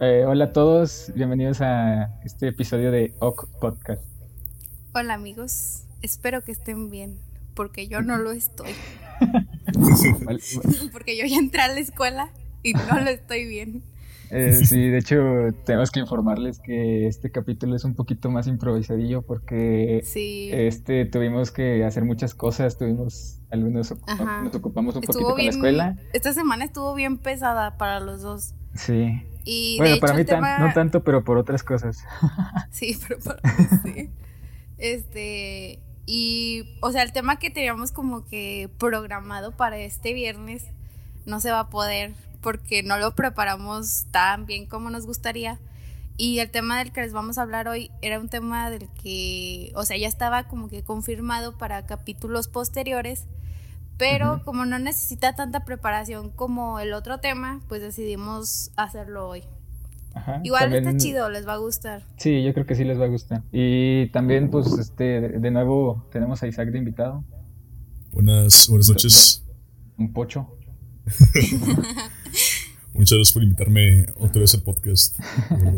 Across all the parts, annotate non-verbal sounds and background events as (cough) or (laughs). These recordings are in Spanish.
Eh, hola a todos, bienvenidos a este episodio de OK Podcast. Hola amigos, espero que estén bien, porque yo no lo estoy. (laughs) porque yo ya entré a la escuela y no lo estoy bien. Eh, sí, de hecho, tenemos que informarles que este capítulo es un poquito más improvisadillo porque este tuvimos que hacer muchas cosas, tuvimos algunos nos ocupamos un poquito con la escuela. Esta semana estuvo bien pesada para los dos. Sí. bueno, para mí no tanto, pero por otras cosas. (laughs) sí, pero para sí. Este, y o sea, el tema que teníamos como que programado para este viernes no se va a poder porque no lo preparamos tan bien como nos gustaría. Y el tema del que les vamos a hablar hoy era un tema del que, o sea, ya estaba como que confirmado para capítulos posteriores, pero como no necesita tanta preparación como el otro tema, pues decidimos hacerlo hoy. Igual está chido, les va a gustar. Sí, yo creo que sí les va a gustar. Y también, pues, este, de nuevo tenemos a Isaac de invitado. Buenas, buenas noches. Un pocho. (laughs) Muchas gracias por invitarme otra vez al podcast.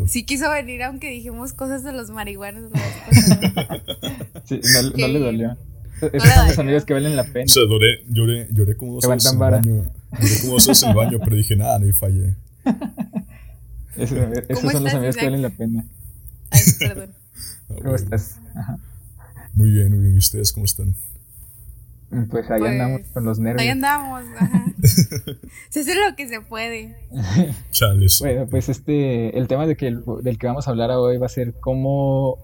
Sí quiso venir aunque dijimos cosas de los marihuanos. (laughs) sí, no, le dolió. Esos son los amigos que valen la pena. O sea, lloré, lloré, lloré como dos veces en el baño. Lloré como dos veces en el baño, pero dije, nada, no fallé. (laughs) esos son los amigos que valen la pena. Ay, perdón. (laughs) ¿Cómo estás? Muy bien, muy bien. ¿Y ustedes cómo están? Pues ahí andamos pues, con los nervios. Ahí andamos, ajá. (laughs) se hace lo que se puede. Chales. Bueno, pues este, el tema de que, del que vamos a hablar hoy va a ser cómo,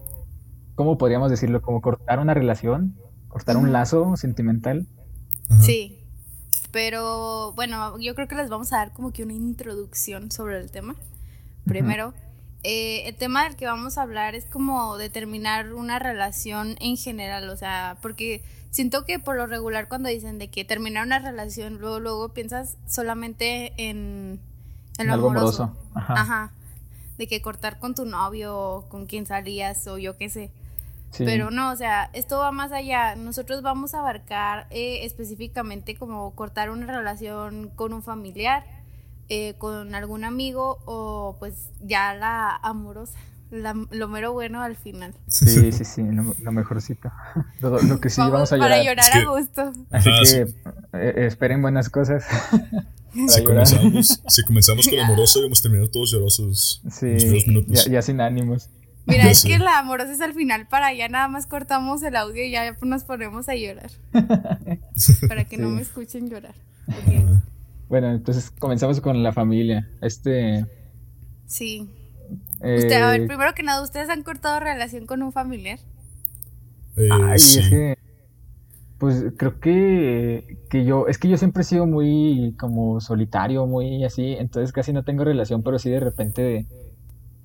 cómo podríamos decirlo, como cortar una relación, cortar un lazo sentimental. Sí, pero bueno, yo creo que les vamos a dar como que una introducción sobre el tema. Primero, eh, el tema del que vamos a hablar es como determinar una relación en general, o sea, porque siento que por lo regular cuando dicen de que terminar una relación, luego, luego piensas solamente en, en lo Algo amoroso. Ajá. De que cortar con tu novio, con quien salías o yo qué sé. Pero no, o sea, esto va más allá. Nosotros vamos a abarcar eh, específicamente como cortar una relación con un familiar, eh, con algún amigo o pues ya la amorosa lo mero bueno al final. Sí, sí, sí, lo, mejorcito. (laughs) Lo, que sí vamos, a llorar. Para llorar a gusto. Así ah, que eh, esperen buenas cosas. (laughs) si, comenzamos, si comenzamos con (laughs) amoroso, vamos a terminar todos llorosos. Sí, Ya, sin ánimos. Mira, es que la amorosa es al final para ya nada más cortamos el audio y ya nos ponemos a llorar. (laughs) para que no me escuchen llorar. Bueno, entonces comenzamos con la familia. Este. Sí. Usted, a ver, eh, primero que nada, ¿ustedes han cortado relación con un familiar? Eh, Ay, es que, pues creo que, que yo, es que yo siempre he sido muy como solitario, muy así, entonces casi no tengo relación, pero sí de repente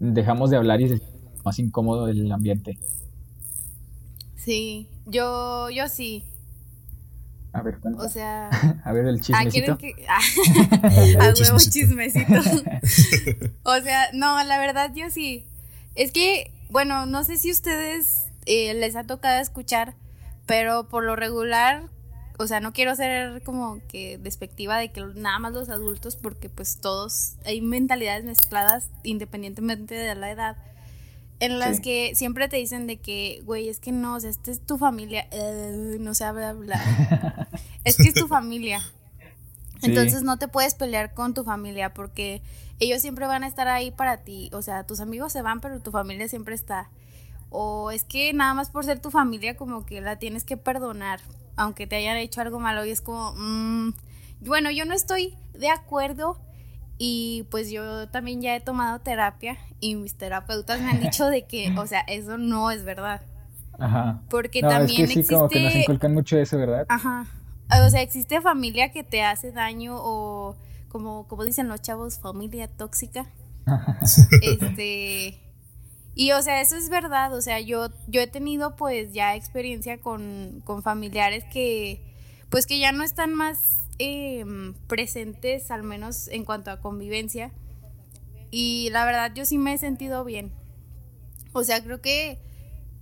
dejamos de hablar y más incómodo el ambiente. Sí, yo, yo sí. A ver, O sea. (laughs) A ver el chismecito. (laughs) Ah, (laughs) a huevo chismecito. o sea, no, la verdad yo sí. Es que, bueno, no sé si ustedes eh, les ha tocado escuchar, pero por lo regular, o sea, no quiero ser como que despectiva de que nada más los adultos, porque pues todos hay mentalidades mezcladas independientemente de la edad en las que siempre te dicen de que, güey, es que no, o sea, esta es tu familia, eh, no se habla hablar. (laughs) es que es tu familia. Entonces no te puedes pelear con tu familia porque ellos siempre van a estar ahí para ti. O sea, tus amigos se van, pero tu familia siempre está. O es que nada más por ser tu familia como que la tienes que perdonar, aunque te hayan hecho algo malo. Y es como, mm, bueno, yo no estoy de acuerdo y pues yo también ya he tomado terapia y mis terapeutas me han (laughs) dicho de que, o sea, eso no es verdad. Ajá. Porque también es que sí, como que nos inculcan mucho eso, ¿verdad? Ajá. O sea, existe familia que te hace daño o como, como dicen los chavos, familia tóxica. (laughs) este y o sea, eso es verdad, o sea, yo yo he tenido pues ya experiencia con, con familiares que pues que ya no están más Em, presentes, al menos en cuanto a convivencia. Y la verdad yo sí me he sentido bien. O sea, creo que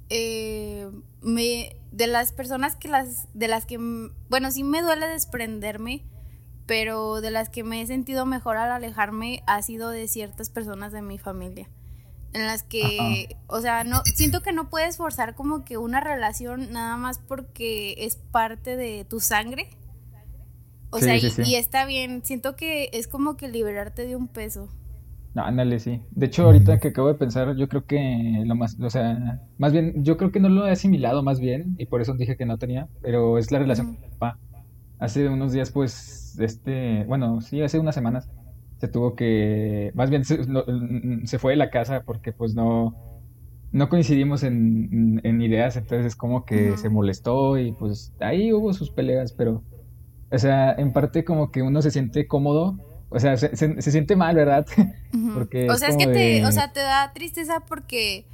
eh, me, de las personas que las, de las que, bueno, sí me duele desprenderme, pero de las que me he sentido mejor al alejarme ha sido de ciertas personas de mi familia. En las que, o sea, no siento que no puedes forzar como que una relación nada más porque es parte de tu sangre. O sea, y, está bien, siento que es como que liberarte de un peso. No, ándale, sí. De hecho, ahorita que acabo de pensar, yo creo que lo más, o sea, más bien, yo creo que no lo he asimilado más bien, y por eso dije que no tenía, pero es la relación con mi papá. Hace unos días, pues, este, bueno, sí, hace unas semanas se tuvo que, más bien se, fue de la casa porque pues no, no coincidimos en, ideas, entonces es como que se molestó y pues ahí hubo sus peleas, pero, o sea, en parte como que uno se siente cómodo, o sea, se, siente mal, ¿verdad? (laughs) porque o sea, es, que te, o sea, te da tristeza porque,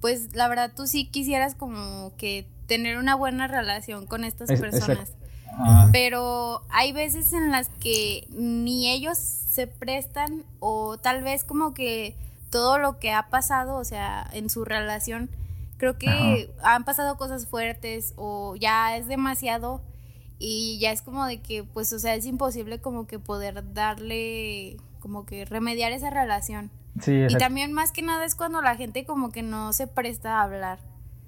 pues, la verdad tú sí quisieras como que tener una buena relación con estas personas. Pero hay veces en las que ni ellos se prestan o tal vez como que todo lo que ha pasado, o sea, en su relación, creo que han pasado cosas fuertes o ya es demasiado y ya es como de que, pues, o sea, es imposible como que poder darle, como que remediar esa relación. y también más que nada es cuando la gente como que no se presta a hablar.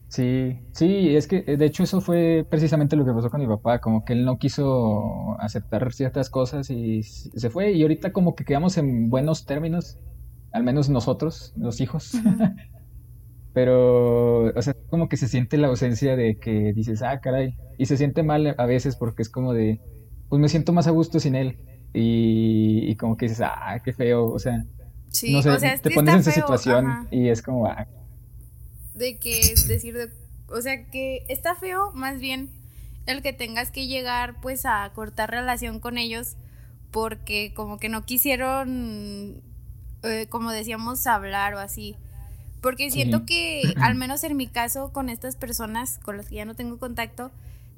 Sí, sí, es que eh, de hecho eso fue precisamente lo que pasó con mi papá, como que él no quiso aceptar ciertas cosas y se fue y ahorita como que quedamos en buenos términos, al menos nosotros, los hijos. (laughs) Pero, o sea, como que se siente la ausencia de que dices, ah, caray, y se siente mal a veces porque es como de, pues me siento más a gusto sin él y, como que dices, ah, qué feo, o sea, no sé, te pones en esa situación y es como, ah, de que decir, de, o sea, que está feo más bien el que tengas que llegar pues a cortar relación con ellos porque como que no quisieron, eh, como decíamos, hablar o así. Porque siento que, (clears throat) al menos en mi caso, con estas personas con las que ya no tengo contacto,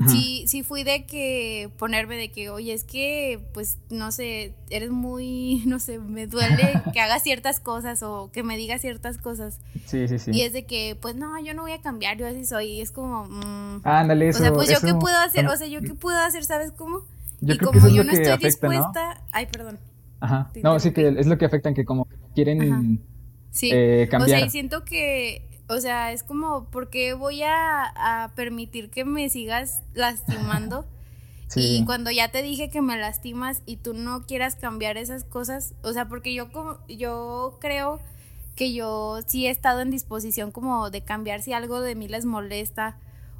sí, sí fui de que ponerme de que, oye, es que, pues, no sé, eres muy, (laughs) no sé, me duele que hagas ciertas cosas o que me digas ciertas cosas. Sí, sí, sí. Y es de que, pues, no, yo no voy a cambiar, yo así soy. Y es como, mmm, ándale, eso. O sea, pues, ¿yo qué puedo hacer? O sea, ¿yo qué puedo hacer? ¿Sabes cómo? Yo y como yo no estoy dispuesta. Ay, perdón. Ajá. No, sí, que es lo que afecta en que como quieren sí. Eh, cambiar. O sea, y siento que o sea, es como, ¿por qué voy a, permitir que me sigas lastimando? (laughs) Y cuando ya te dije que me lastimas y tú no quieras cambiar esas cosas, o sea, porque yo como, yo creo que yo sí he estado en disposición como de cambiar si algo de mí les molesta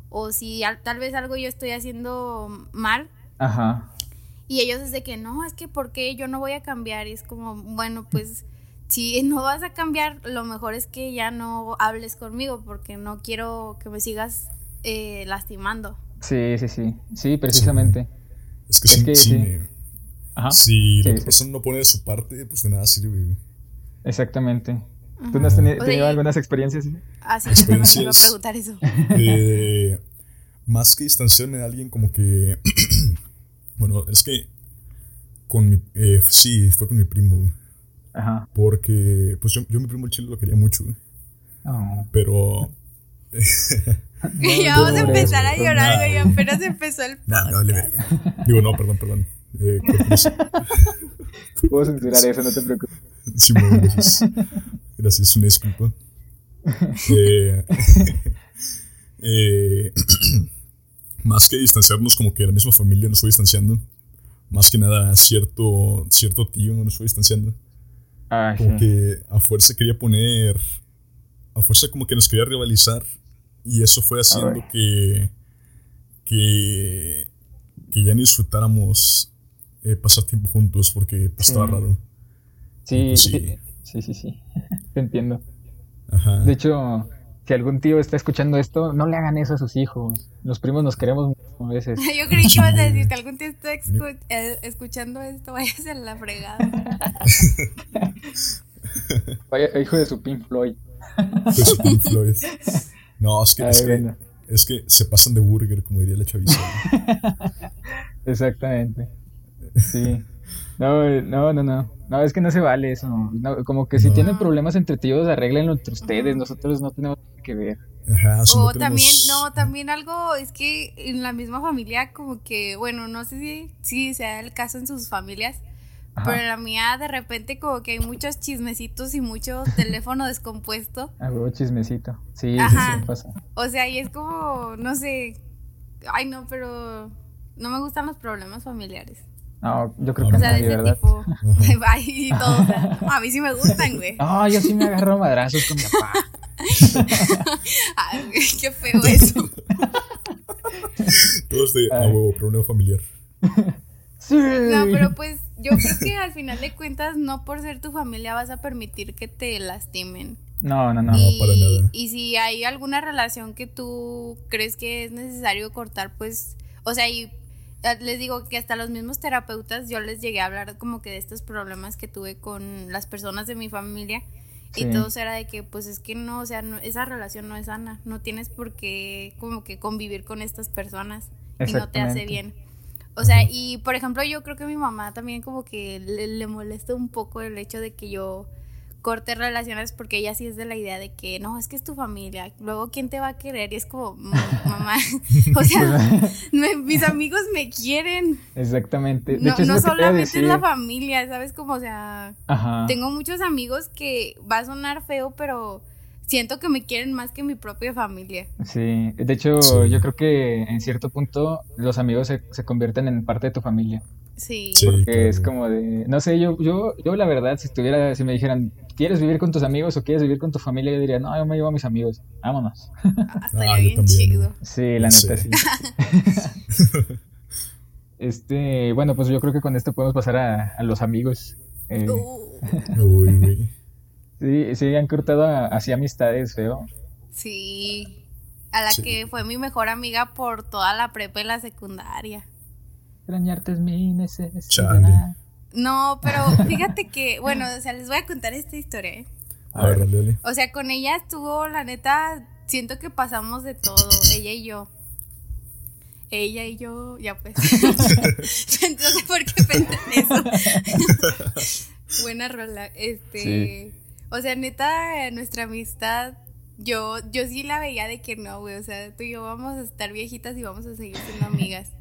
o si tal vez algo yo estoy haciendo mal. Ajá. Y ellos es de que no, es que ¿por qué yo no voy a cambiar? Y es como, bueno, pues si no vas a cambiar, lo mejor es que ya no hables conmigo porque no quiero que me sigas eh, lastimando. Sí, sí, sí. Sí, precisamente. Es que, si, sí. si la persona no pone de su parte, pues de nada sirve. Exactamente. ¿Tú no has tenido, algunas experiencias? Ah, sí, experiencias, iba a preguntar eso. Eh, más que distanciarme de alguien, como que. (clears throat) bueno, es que. Con mi. Eh, sí, fue con mi primo. Ajá. Porque, pues yo, yo mi primo el chile lo quería mucho. Oh. Pero. (laughs) ya vamos a empezar a llorar, güey. Apenas empezó el. No, no, verga. Digo, no, perdón, perdón. Eh, (laughs) Puedo censurar eso, no te preocupes. Sí, bueno, gracias. Gracias, una disculpa. Eh, (laughs) eh, (clears throat) más que distanciarnos, como que la misma familia nos fue distanciando. Más que nada, cierto, cierto tío nos fue distanciando. Ah, como que a fuerza quería poner. A fuerza como que nos quería rivalizar. Y eso fue haciendo que. Que. Que ya no disfrutáramos eh, pasar tiempo juntos porque pues, estaba raro. Pues, sí, sí, sí, sí, (laughs) Te entiendo. Ajá. De hecho, si algún tío está escuchando esto, no le hagan eso a sus hijos. Los primos nos queremos muchas veces. (laughs) Yo creí que ibas a decir que (laughs) algún tío está eh, escuchando esto, (laughs) vaya a ser la fregada. vaya, hijo de su Pink Floyd. De su Pink Floyd. No, es que, es, que es, que, se pasan de burger, como diría la chaviza. Exactamente. Sí. No, no, no, no. No, es que no se vale eso. como que si tienen problemas entre tíos, arreglenlo entre ustedes. Nosotros no tenemos que ver. Ajá, o también, no, también algo es que en la misma familia, como que, bueno, no sé si, si sea el caso en sus familias, pero en la mía de repente como que hay muchos chismecitos y mucho teléfono (laughs) descompuesto. Algo chismecito, sí, Ajá. sí pasa. O sea, y es como, no sé, ay no, pero no me gustan los problemas familiares. No, yo creo que o sea, de ese tipo. (laughs) (laughs) y todo, o sea, a mí sí me gustan, güey. No, yo sí me agarro madrazos con mi papá. (laughs) Ay, qué feo eso. Todos de a huevo, problema familiar. Sí. No, pero pues yo creo que al final de cuentas, no por ser tu familia vas a permitir que te lastimen. No, no, no. Y, no, para nada. Y si hay alguna relación que tú crees que es necesario cortar, pues, o sea, y les digo que hasta los mismos terapeutas yo les llegué a hablar como que de estos problemas que tuve con las personas de mi familia y todo era de que pues es que no, o sea, esa relación no es sana, no tienes por qué como que convivir con estas personas y no te hace bien. O sea, y por ejemplo yo creo que a mi mamá también como que le, le molesta un poco el hecho de que yo corte relaciones porque ella sí es de la idea de que no, es que es tu familia, luego quién te va a querer y es como, mamá, (laughs) o sea, (laughs) mis amigos me quieren. Exactamente. no, no solamente es la familia, ¿sabes? Como, o sea, tengo muchos amigos que va a sonar feo, pero siento que me quieren más que mi propia familia. Sí, de hecho yo creo que en cierto punto los amigos se, se convierten en parte de tu familia. Sí. Porque es como de, no sé, yo, yo, yo la verdad, si estuviera, si me dijeran, ¿quieres vivir con tus amigos o quieres vivir con tu familia? Yo diría, no, yo me llevo a mis amigos, vámonos. Hasta ah, bien chido. Sí, la neta sí. (laughs) este, bueno, pues yo creo que con esto podemos pasar a, los amigos. Eh, uh. Uy, Sí, sí, han cortado así amistades, feo. Sí, a la que fue mi mejor amiga por toda la prepa y la secundaria. Extrañarte es mi necesidad. No, pero fíjate que, bueno, o sea, les voy a contar esta historia, ¿eh? A ver, dale. O sea, con ella estuvo, la neta, siento que pasamos de todo, ella y yo. Ella y yo, ya pues. (laughs) Entonces, ¿por qué pensé en eso? (laughs) Buena rola. Este, o sea, neta, nuestra amistad, yo, yo sí la veía de que no, güey. O sea, tú y yo vamos a estar viejitas y vamos a seguir siendo (laughs) amigas.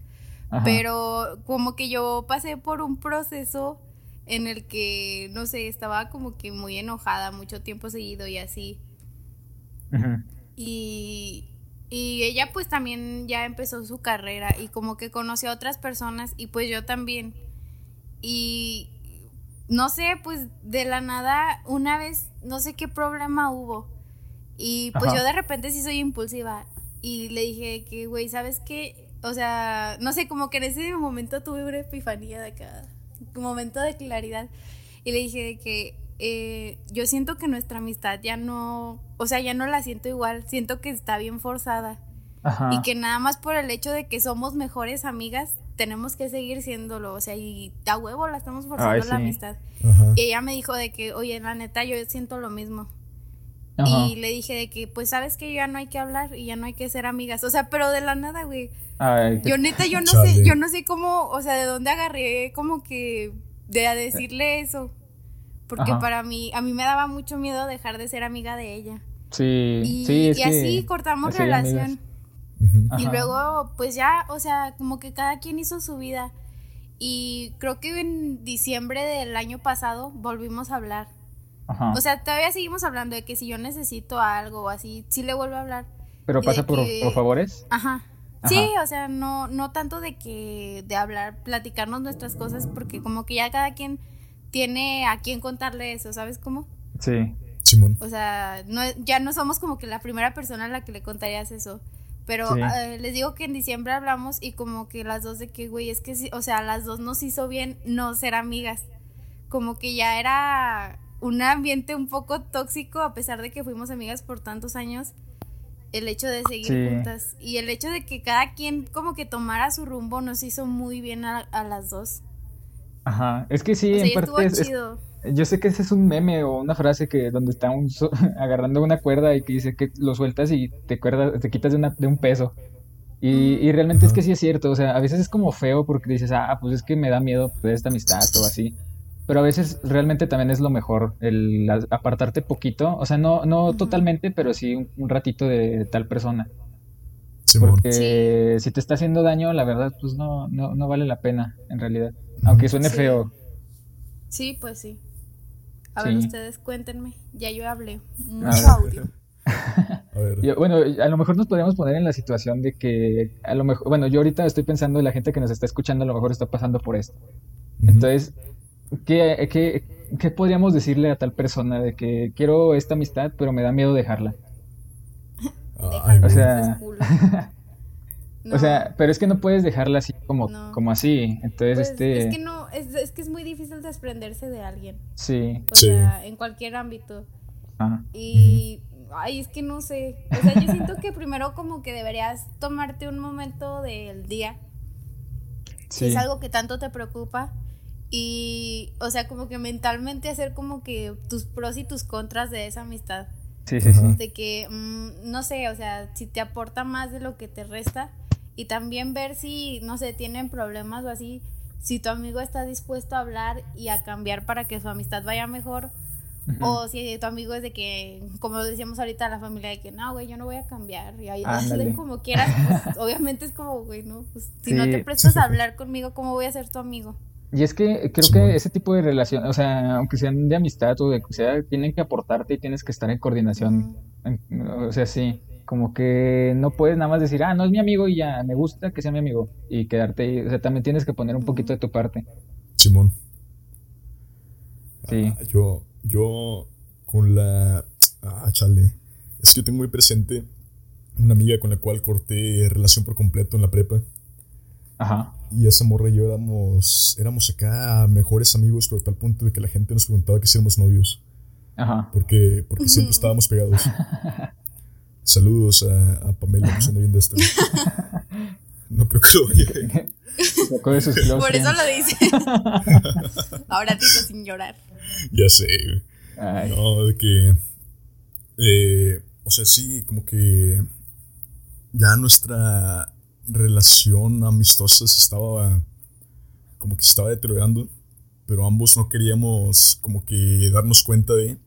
Pero como que yo pasé por un proceso en el que, no sé, estaba como que muy enojada mucho tiempo seguido y así. Y, y ella pues también ya empezó su carrera y como que conoció a otras personas y pues yo también. Y no sé, pues de la nada, una vez, no sé qué problema hubo. Y pues yo de repente sí soy impulsiva. Y le dije que, güey, ¿sabes qué? O sea, no sé, como que en ese momento tuve una epifanía de acá, un momento de claridad. Y le dije que eh, yo siento que nuestra amistad ya no, o sea, ya no la siento igual, siento que está bien forzada. Y que nada más por el hecho de que somos mejores amigas, tenemos que seguir siéndolo, o sea, y a huevo la estamos forzando la amistad. Y ella me dijo de que, oye, la neta, yo siento lo mismo. Y le dije de que, pues sabes que ya no hay que hablar y ya no hay que ser amigas. O sea, pero de la nada, güey. yo neta, yo no sé, yo no sé cómo, o sea, de dónde agarré como que de a decirle eso. Porque para mí, a mí me daba mucho miedo dejar de ser amiga de ella. Sí, y, sí, y así cortamos relación. Y luego, pues ya, o sea, como que cada quien hizo su vida. Y creo que en diciembre del año pasado volvimos a hablar. O sea, todavía seguimos hablando de que si yo necesito algo o así, sí le vuelvo a hablar. ¿Pero pasa por, favores? Ajá. Sí, o sea, no, no tanto de que, de hablar, platicarnos nuestras cosas, porque como que ya cada quien tiene a quien contarle eso, ¿sabes cómo? Sí. Simón. O sea, no, ya no somos como que la primera persona a la que le contarías eso. Pero eh, les digo que en diciembre hablamos y como que las dos de que, güey, es que sí, o sea, las dos nos hizo bien no ser amigas. Como que ya era un ambiente un poco tóxico, a pesar de que fuimos amigas por tantos años, el hecho de seguir juntas. Y el hecho de que cada quien como que tomara su rumbo nos hizo muy bien a, las dos. Ajá, es que sí, en parte es, yo sé que ese es un meme o una frase que donde está un (laughs) agarrando una cuerda y que dice que lo sueltas y te cuerdas, te quitas de, una, de un peso. Y, realmente es que sí es cierto, o sea, a veces es como feo porque dices, ah, pues es que me da miedo de esta amistad o así. Pero a veces realmente también es lo mejor, el apartarte poquito, o sea, no, no totalmente, pero sí un, ratito de tal persona. Porque si te está haciendo daño, la verdad, pues no, no, no vale la pena, en realidad. Aunque suene feo. Sí, pues sí. A ver, ustedes cuéntenme. Ya yo hablé. Mucho audio. (laughs) bueno, a lo mejor nos podríamos poner en la situación de que, a lo mejor, bueno, yo ahorita estoy pensando en la gente que nos está escuchando, a lo mejor está pasando por esto. Entonces, ¿qué, qué, podríamos decirle a tal persona de que quiero esta amistad, pero me da miedo dejarla? (laughs) o sea, (laughs) o sea, pero es que no puedes dejarla así como, como así. Entonces, pues, este. Es que no, es, es, que es muy difícil desprenderse de alguien. Sí. O sea, en cualquier ámbito. Y ay, es que no sé. O sea, yo siento que primero como que deberías tomarte un momento del día. Si es algo que tanto te preocupa. Y, o sea, como que mentalmente hacer como que tus pros y tus contras de esa amistad. Sí, sí, sí. De que, mm, no sé, o sea, si te aporta más de lo que te resta. Y también ver si, no sé, tienen problemas o así. Si tu amigo está dispuesto a hablar y a cambiar para que su amistad vaya mejor o si tu amigo es de que, como decíamos ahorita, la familia de que no, güey, yo no voy a cambiar. Y ahí (laughs) como quieras, pues, (laughs) obviamente es como, güey, no, pues si no te prestas a hablar conmigo, ¿cómo voy a ser tu amigo? Y es que creo que ese tipo de relación, o sea, aunque sean de amistad o de que sea, tienen que aportarte y tienes que estar en coordinación. o sea, sí, como que no puedes nada más decir, ah, no es mi amigo y ya, me gusta que sea mi amigo y quedarte ahí. O sea, también tienes que poner un poquito de tu parte. Simón. Sí. Ah, yo, yo con la... Ah, chale. Es que yo tengo muy presente una amiga con la cual corté relación por completo en la prepa. Ajá. Y esa morra y yo éramos, éramos acá mejores amigos, pero a tal punto de que la gente nos preguntaba que si éramos novios. Ajá. Porque, porque siempre estábamos pegados. (laughs) Saludos a, a Pamela, que anda viendo esto. No creo que lo vaya. Por eso lo dice. Ahora digo sin llorar. Ya sé. No, de que. Eh, o sea, sí, como que. Ya nuestra relación amistosa se estaba. Como que se estaba deteriorando. Pero ambos no queríamos, como que, darnos cuenta de.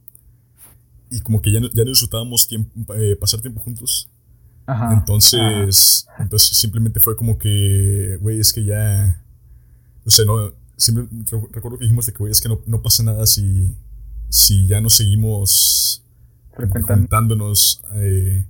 Y como que ya, ya disfrutábamos tiempo, eh, pasar tiempo juntos. Entonces, entonces simplemente fue como que, güey, es que ya, o sea, no, siempre recuerdo que dijimos de que, güey, es que no, no, pasa nada si, si ya no seguimos frecuentándonos eh,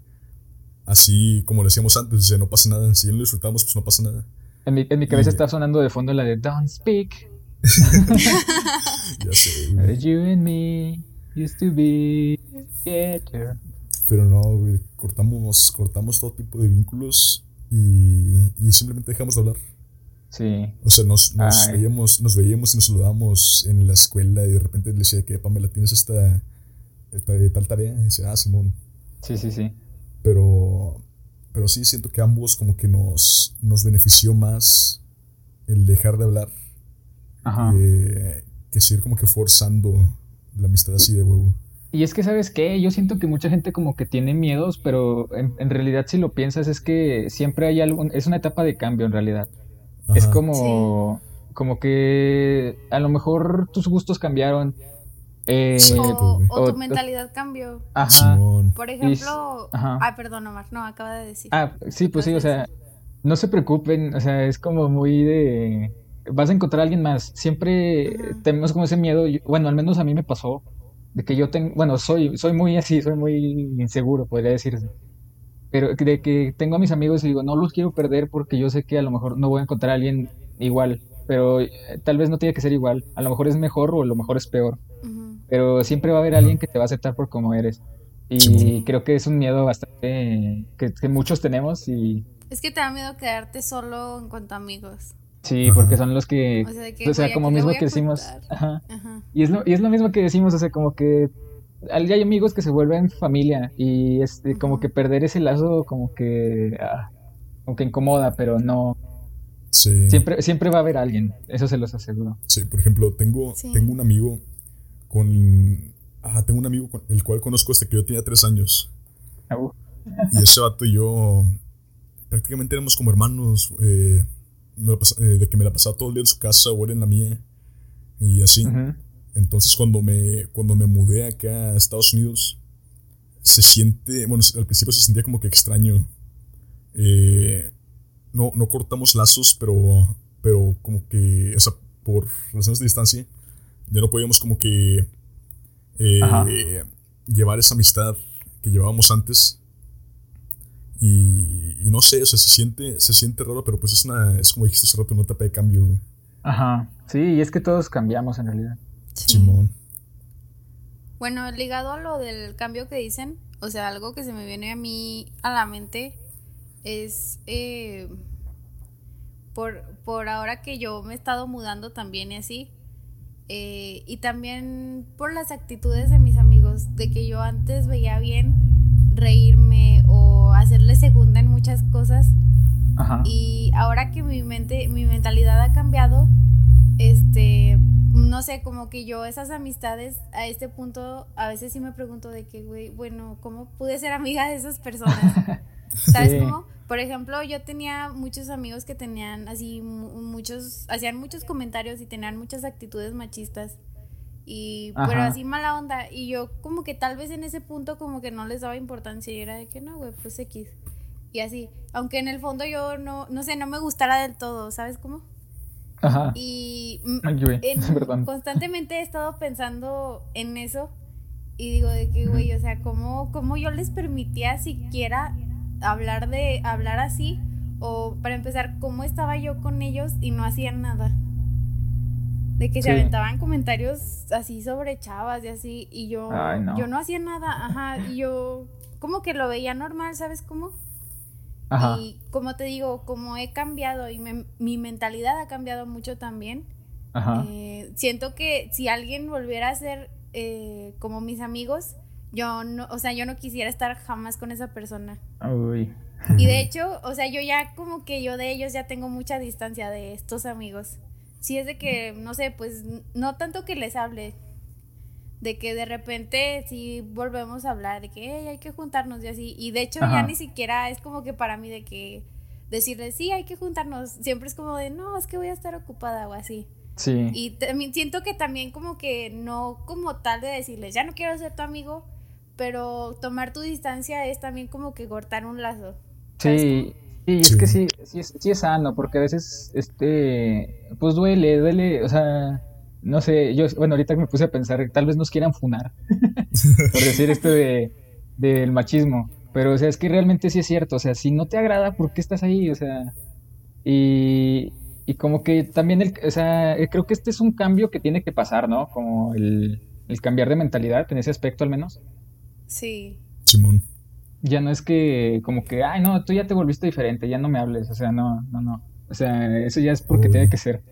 así como lo hacíamos antes, o sea, no pasa nada, si ya no disfrutamos, pues no pasa nada. En mi, en mi cabeza está sonando de fondo la de Don't Speak. (laughs) ya sé, güey. You and me used to be together. Pero no, güey, cortamos, cortamos todo tipo de vínculos y, y simplemente dejamos de hablar. Sí. O sea, nos, nos veíamos, nos veíamos y nos saludábamos en la escuela y de repente le decía que Pamela tienes esta, esta tal tarea. Y dice, ah, Simón. Sí, sí, sí. Pero, pero sí siento que ambos como que nos, nos benefició más el dejar de hablar Ajá. Que, que seguir como que forzando la amistad así de huevo. Y es que, ¿sabes qué? Yo siento que mucha gente como que tiene miedos, pero en, realidad si lo piensas es que siempre hay algo, es una etapa de cambio en realidad. Es como, como que a lo mejor tus gustos cambiaron. Eh, o, tu mentalidad cambió. Ajá. Por ejemplo, Ay, perdón, Omar, no, acaba de decir. Ah, sí, pues sí, o sea, no se preocupen, o sea, es como muy de... Vas a encontrar a alguien más. Siempre tenemos como ese miedo, bueno, al menos a mí me pasó de que yo tengo, bueno, soy, soy muy así, soy muy inseguro, podría decirse. Pero de que tengo a mis amigos y digo, no los quiero perder porque yo sé que a lo mejor no voy a encontrar a alguien igual, pero eh, tal vez no tiene que ser igual. A lo mejor es mejor o a lo mejor es peor. Pero siempre va a haber alguien que te va a aceptar por como eres. Y creo que es un miedo bastante que, que muchos tenemos y... Es que te da miedo quedarte solo en cuanto a amigos. Sí, porque son los que, o sea, como mismo que decimos, ajá. Y, es lo, y es lo mismo que decimos, o sea, como que hay amigos que se vuelven familia y este, como que perder ese lazo como que, ah, como que incomoda, pero no. Sí. Siempre, siempre va a haber alguien, eso se los aseguro. Sí, por ejemplo, tengo, tengo un amigo con, ah, tengo un amigo con el cual conozco desde que yo tenía tres años. Uh. Y ese vato y yo prácticamente éramos como hermanos. Eh, de que me la pasaba todo el día en su casa o era en la mía. Y así. Entonces cuando me, cuando me mudé acá a Estados Unidos, se siente, bueno, al principio se sentía como que extraño. Eh, no, no cortamos lazos, pero, pero como que, o sea, por razones de distancia, ya no podíamos como que eh, llevar esa amistad que llevábamos antes. Y, no sé, o sea, se siente, se siente raro, pero pues es una, es como dijiste hace rato, una etapa de cambio. Ajá, sí, y es que todos cambiamos en realidad. Simón. Bueno, ligado a lo del cambio que dicen, o sea, algo que se me viene a mí a la mente es eh, por, por ahora que yo me he estado mudando también y así, eh, y también por las actitudes de mis amigos, de que yo antes veía bien reírme o hacerle segunda en muchas cosas. Y ahora que mi mente, mi mentalidad ha cambiado, este, no sé, como que yo esas amistades a este punto a veces sí me pregunto de que, güey, bueno, ¿cómo pude ser amiga de esas personas? (laughs) ¿Sabes cómo? Por ejemplo, yo tenía muchos amigos que tenían así muchos, hacían muchos comentarios y tenían muchas actitudes machistas. Y, pero así mala onda. Y yo como que tal vez en ese punto como que no les daba importancia y era de que no, güey, pues X. Y así. Aunque en el fondo yo no, no sé, no me gustara del todo, ¿sabes cómo? Ajá. Y (laughs) constantemente he estado pensando en eso. Y digo de que, güey, o sea, ¿cómo, ¿cómo yo les permitía siquiera hablar de hablar así o para empezar cómo estaba yo con ellos y no hacían nada de que se aventaban comentarios así sobre chavas y así y yo no. yo no hacía nada ajá y yo como que lo veía normal sabes cómo ajá. y como te digo como he cambiado y mi mentalidad ha cambiado mucho también ajá. Eh, siento que si alguien volviera a ser eh, como mis amigos yo no, o sea, yo no quisiera estar jamás con esa persona. Uy. Y de (laughs) hecho, o sea, yo ya como que yo de ellos ya tengo mucha distancia de estos amigos. Si es de que, no sé, pues no tanto que les hable, de que de repente si volvemos a hablar, de que hay que juntarnos y así. Y de hecho ya ni siquiera es como que para mí de que decirles, sí, hay que juntarnos. Siempre es como de, no, es que voy a estar ocupada o así. Sí. Y también siento que también como que no como tal de decirles, ya no quiero ser tu amigo, pero tomar tu distancia es también como que cortar un lazo. Sí, sí, es que sí, sí es, sí es sano, porque a veces, este, pues duele, duele, o sea, no sé, yo, bueno, ahorita me puse a pensar, tal vez nos quieran funar, (laughs) por decir esto de, del machismo, pero, o sea, es que realmente sí es cierto, o sea, si no te agrada, ¿por qué estás ahí? O sea, y, y como que también, el, o sea, creo que este es un cambio que tiene que pasar, ¿no? Como el, el cambiar de mentalidad, en ese aspecto al menos. Sí. Simón. Ya no es que, como que, ay, no, tú ya te volviste diferente, ya no me hables, o sea, no, no, no. O sea, eso ya es porque tiene que ser.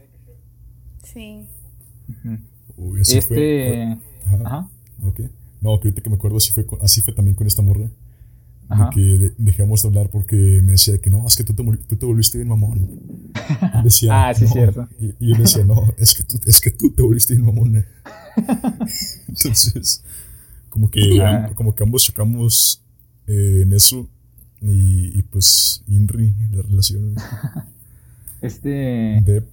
Sí. Uy, así este. Fue. Ajá. Ok. No, ahorita que me acuerdo, así fue, así fue también con esta morra. Ajá. De que dejamos de hablar porque me decía que no, es que tú te, tú te volviste bien mamón. (laughs) decía, ah, sí, es cierto. Y, y, yo decía, no, es que tú, es que tú te volviste bien mamón. (laughs) Entonces, como que, como que ambos chocamos eh, en eso. Y, pues, Inri, la relación. (laughs) Este. Dep.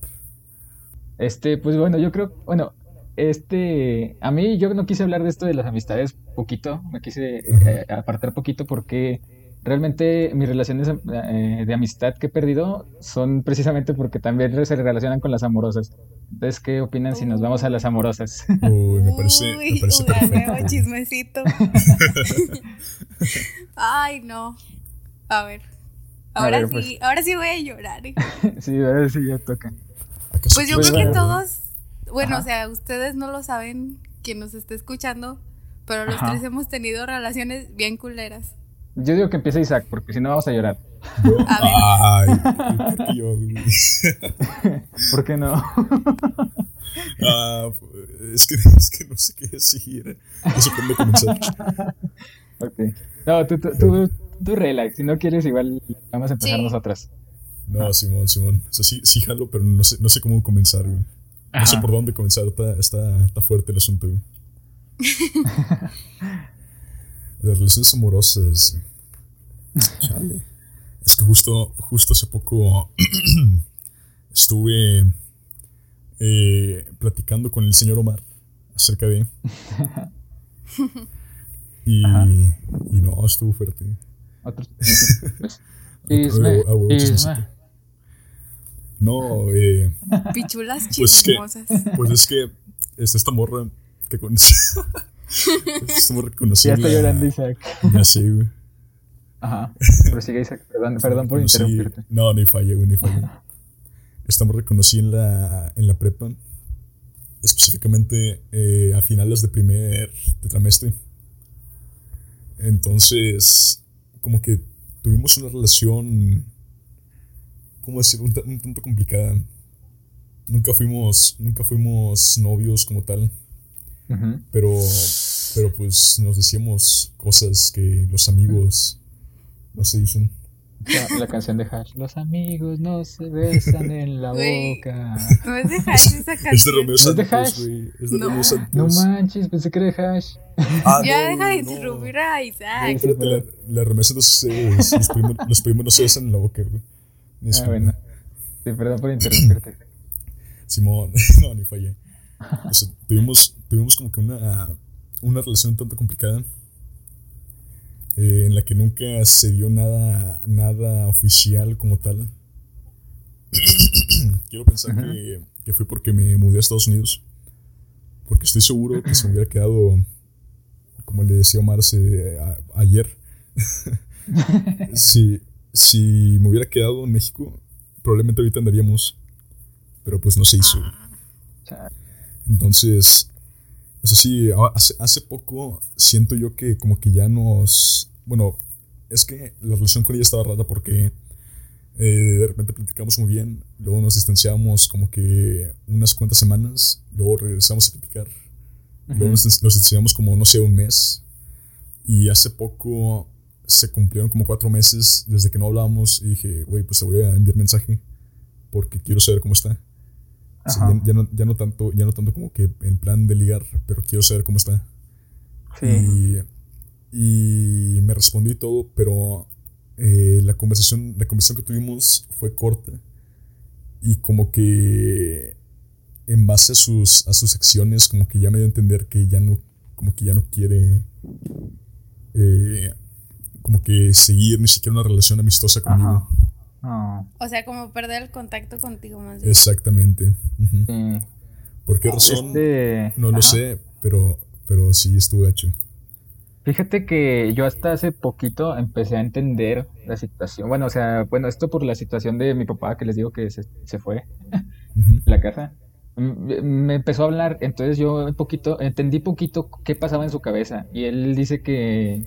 Este, pues bueno, yo creo, bueno, este, a mí yo no quise hablar de esto de las amistades poquito, me quise eh, apartar poquito porque realmente mis relaciones eh, de amistad que he perdido son precisamente porque también se relacionan con las amorosas. Entonces, ¿qué opinan si nos vamos a las amorosas? Uy, me parece, me parece perfecto. chismecito. (laughs) Ay, no. A ver. Ahora sí, pues. ahora sí voy a llorar. ¿eh? (laughs) sí, ahora sí ya toca. Pues yo creo que todos, bueno, o sea, ustedes no lo saben, quien nos esté escuchando, pero los tres hemos tenido relaciones bien culeras. Yo digo que empiece Isaac, porque si no vamos a llorar. Ay, (laughs) (laughs) ¿por qué no? (laughs) Ah, es, que, es que no sé qué decir. No sé cómo comenzar. Ok. No, tú, tú, tú, tú, relax. Si no quieres, igual vamos a empezar nosotras. No, Simón, Simón. O sea, sí, sí jalo, pero no sé, no sé cómo comenzar, güey. No sé por dónde comenzar. Está, está, está fuerte el asunto, güey. De relaciones amorosas. (laughs) Chale. Es que justo, justo hace poco (clears throat) estuve eh, platicando con el señor Omar acerca de... (laughs) y, y no, estuvo fuerte. (laughs) Otro, no, eh. Pichulas chismosas. Pues es que, pues es, que es esta morra que conocí. Morra que conocí. Ya está llorando Isaac. Ya sé, güey. Ajá. (laughs) Pero sigue Isaac, perdón, perdón por interrumpirte. No, ni falla, güey, ni falla. Esta morra que conocí en la, en la prepa. Específicamente eh, a finales de primer tetramestre. Entonces, como que tuvimos una relación ¿cómo decir? Un, tanto complicada. Nunca fuimos, nunca fuimos novios como tal. Pero, pero pues nos decíamos cosas que los amigos no se dicen. La, canción de Hash. Los amigos no se besan en la boca. No es de Hash esa canción. Es de Romeo Santos, güey. Es de no. Romeo Santos. No manches, pensé que era de Hash. Ah, ya deja de interrumpir a Isaac. la, la Romeo Santos los, primos, los primos no se besan en la boca, güey. Ah, bueno. Sí, perdón por interrumpirte. (clears throat) Simón, (laughs) no, ni fallé. Tuvimos, tuvimos como que una, una relación un tanto complicada. Eh, en la que nunca se dio nada, nada oficial como tal. (clears throat) Quiero pensar que, que, fue porque me mudé a Estados Unidos. Porque estoy seguro que se me hubiera quedado, como le decía Omar ayer, (laughs) sí si me hubiera quedado en México, probablemente ahorita andaríamos, pero pues no se hizo. Entonces, eso sí, hace, hace poco siento yo que como que ya nos... Bueno, es que la relación con ella estaba rara porque eh, de repente platicamos muy bien, luego nos distanciamos como que unas cuantas semanas, luego regresamos a platicar, luego nos, nos distanciamos como, no sé, un mes. Y hace poco se cumplieron como cuatro meses desde que no hablábamos y dije, güey, pues te voy a enviar mensaje porque quiero saber cómo está. Ya, no, ya, no, tanto, ya no tanto como que en plan de ligar, pero quiero saber cómo está. Y, y, me respondí todo, pero eh, la, conversación, la conversación que tuvimos fue corta y como que en base a sus, a sus acciones como que ya me dio a entender que ya no, como que ya no quiere eh, como que seguir ni siquiera una relación amistosa conmigo. O sea, como perder el contacto contigo más bien. Exactamente. ¿Por qué razón? Este, no lo sé, pero, pero sí estuvo hecho. Fíjate que yo hasta hace poquito empecé a entender la situación. Bueno, o sea, bueno, esto por la situación de mi papá, que les digo que se, se fue (laughs) la casa. Me empezó a hablar, entonces yo un poquito, entendí poquito qué pasaba en su cabeza. Y él dice que,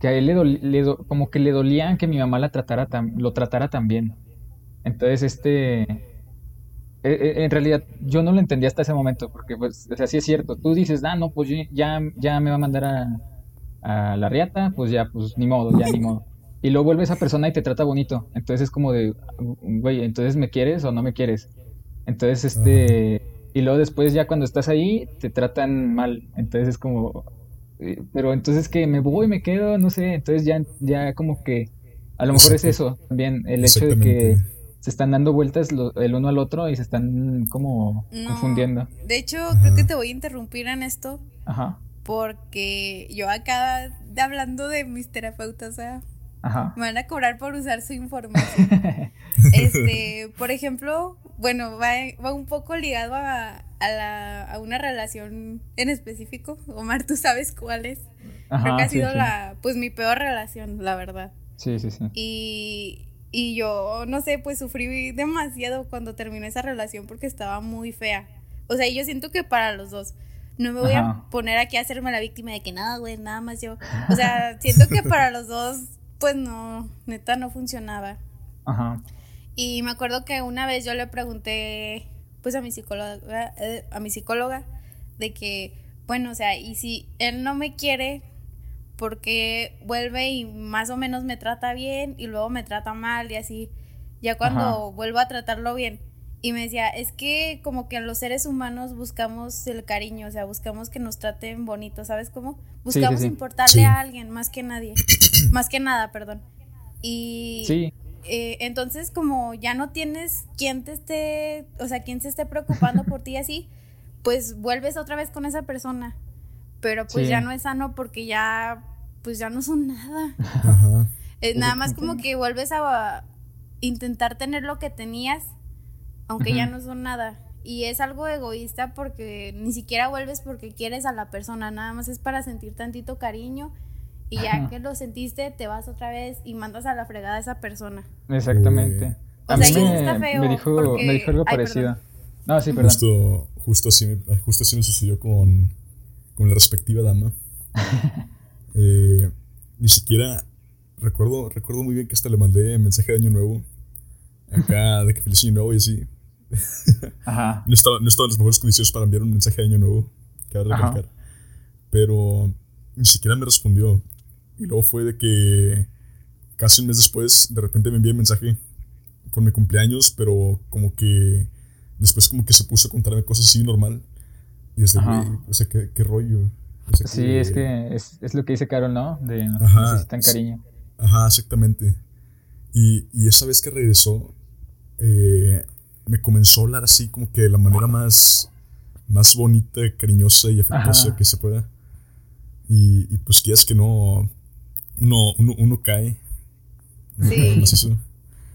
que a él le, como que le dolía que mi mamá la tratara lo tratara tan bien. Entonces, este, e, e, en realidad yo no lo entendí hasta ese momento, porque pues, o sea, sí es cierto, tú dices, ah, no, pues ya, ya me va a mandar a, a la riata, pues ya, pues ni modo, ya ni modo. Y luego vuelve esa persona y te trata bonito. Entonces es como de, güey, entonces me quieres o no me quieres. Entonces, este, y luego después ya cuando estás ahí te tratan mal. Entonces es como, pero entonces que me voy, me quedo, no sé, entonces ya, ya como que a lo mejor es eso también, el hecho de que se están dando vueltas el uno al otro y se están como confundiendo. De hecho, creo que te voy a interrumpir en esto. Ajá. Porque yo acá hablando de mis terapeutas, o sea, Ajá. me van a cobrar por usar su información. (laughs) este, por ejemplo, bueno, va, va un poco ligado a, a, la, a una relación en específico. Omar, tú sabes cuál es. Creo que ha sido la, pues mi peor relación, la verdad. Sí, sí, sí. Y, y yo, no sé, pues sufrí demasiado cuando terminé esa relación porque estaba muy fea. O sea, yo siento que para los dos. No me voy a poner aquí a hacerme la víctima de que nada, güey, nada más yo. O sea, siento que para los dos, pues no, neta no funcionaba. Ajá. Y me acuerdo que una vez yo le pregunté pues a mi psicóloga, eh, a mi psicóloga, de que, bueno, o sea, y si él no me quiere, porque vuelve y más o menos me trata bien y luego me trata mal y así, ya cuando vuelvo a tratarlo bien. Y me decía, es que como que los seres humanos buscamos el cariño, o sea, buscamos que nos traten bonito, ¿sabes cómo? Buscamos importarle a alguien más que nadie, (clears throat) más que nada, perdón. Y, eh, entonces como ya no tienes quien te esté, o sea, quien se esté preocupando por ti así, pues vuelves otra vez con esa persona. Pero pues ya no es sano porque ya, pues ya no son nada. Ajá. (laughs) nada más como que vuelves a intentar tener lo que tenías, aunque ya no son nada. Y es algo egoísta porque ni siquiera vuelves porque quieres a la persona, nada más es para sentir tantito cariño y ya que lo sentiste te vas otra vez y mandas a la fregada a esa persona. Exactamente. O sea, me, está feo me, dijo, me dijo algo parecido. No, sí, perdón. Justo, justo, así, me, justo así me sucedió con, con la respectiva dama. (laughs) eh, ni siquiera recuerdo, recuerdo muy bien que hasta le mandé mensaje de año nuevo. Acá, (laughs) de que feliz año nuevo y así. Ajá. (laughs) No estaba, no estaba en las mejores condiciones para enviar un mensaje de año nuevo. Cabe recalcar. Pero ni siquiera me respondió. Y luego fue de que casi un mes después, de repente me envió un mensaje por mi cumpleaños, pero como que después como que se puso a contarme cosas así normal. Y es de, o sea, ¿qué, qué rollo? sí, es que es, es, lo que dice Carol, ¿no? De Ajá, necesitan cariño. Ajá, exactamente. Y, y esa vez que regresó, eh, me comenzó a hablar así como que de la manera más, más bonita, cariñosa y afectuosa que se pueda. Y, y pues quieras que no, uno, uno, uno cae. sí.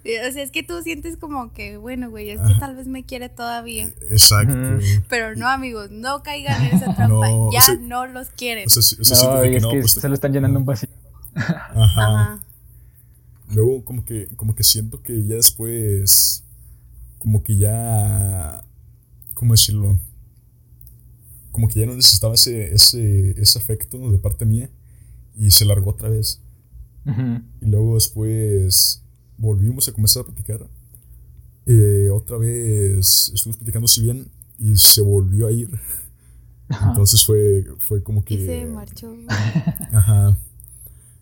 O sea, es que tú sientes como que, bueno, güey, es que tal vez me quiere todavía. Exacto. Pero no, amigos, no caigan en esa (laughs) trampa. ya no los quieren. O sea, o sea, no, es que, pues, se lo están llenando un vacío. (laughs) Ajá. Luego como que, como que siento que ya después, como que ya, ¿cómo decirlo? Como que ya no necesitaba ese, ese, ese afecto de parte mía y se largó otra vez. Y luego después volvimos a comenzar a platicar. Eh, otra vez estuvimos platicando si bien y se volvió a ir. Entonces fue, fue como que... Y se marchó. (laughs) Ajá.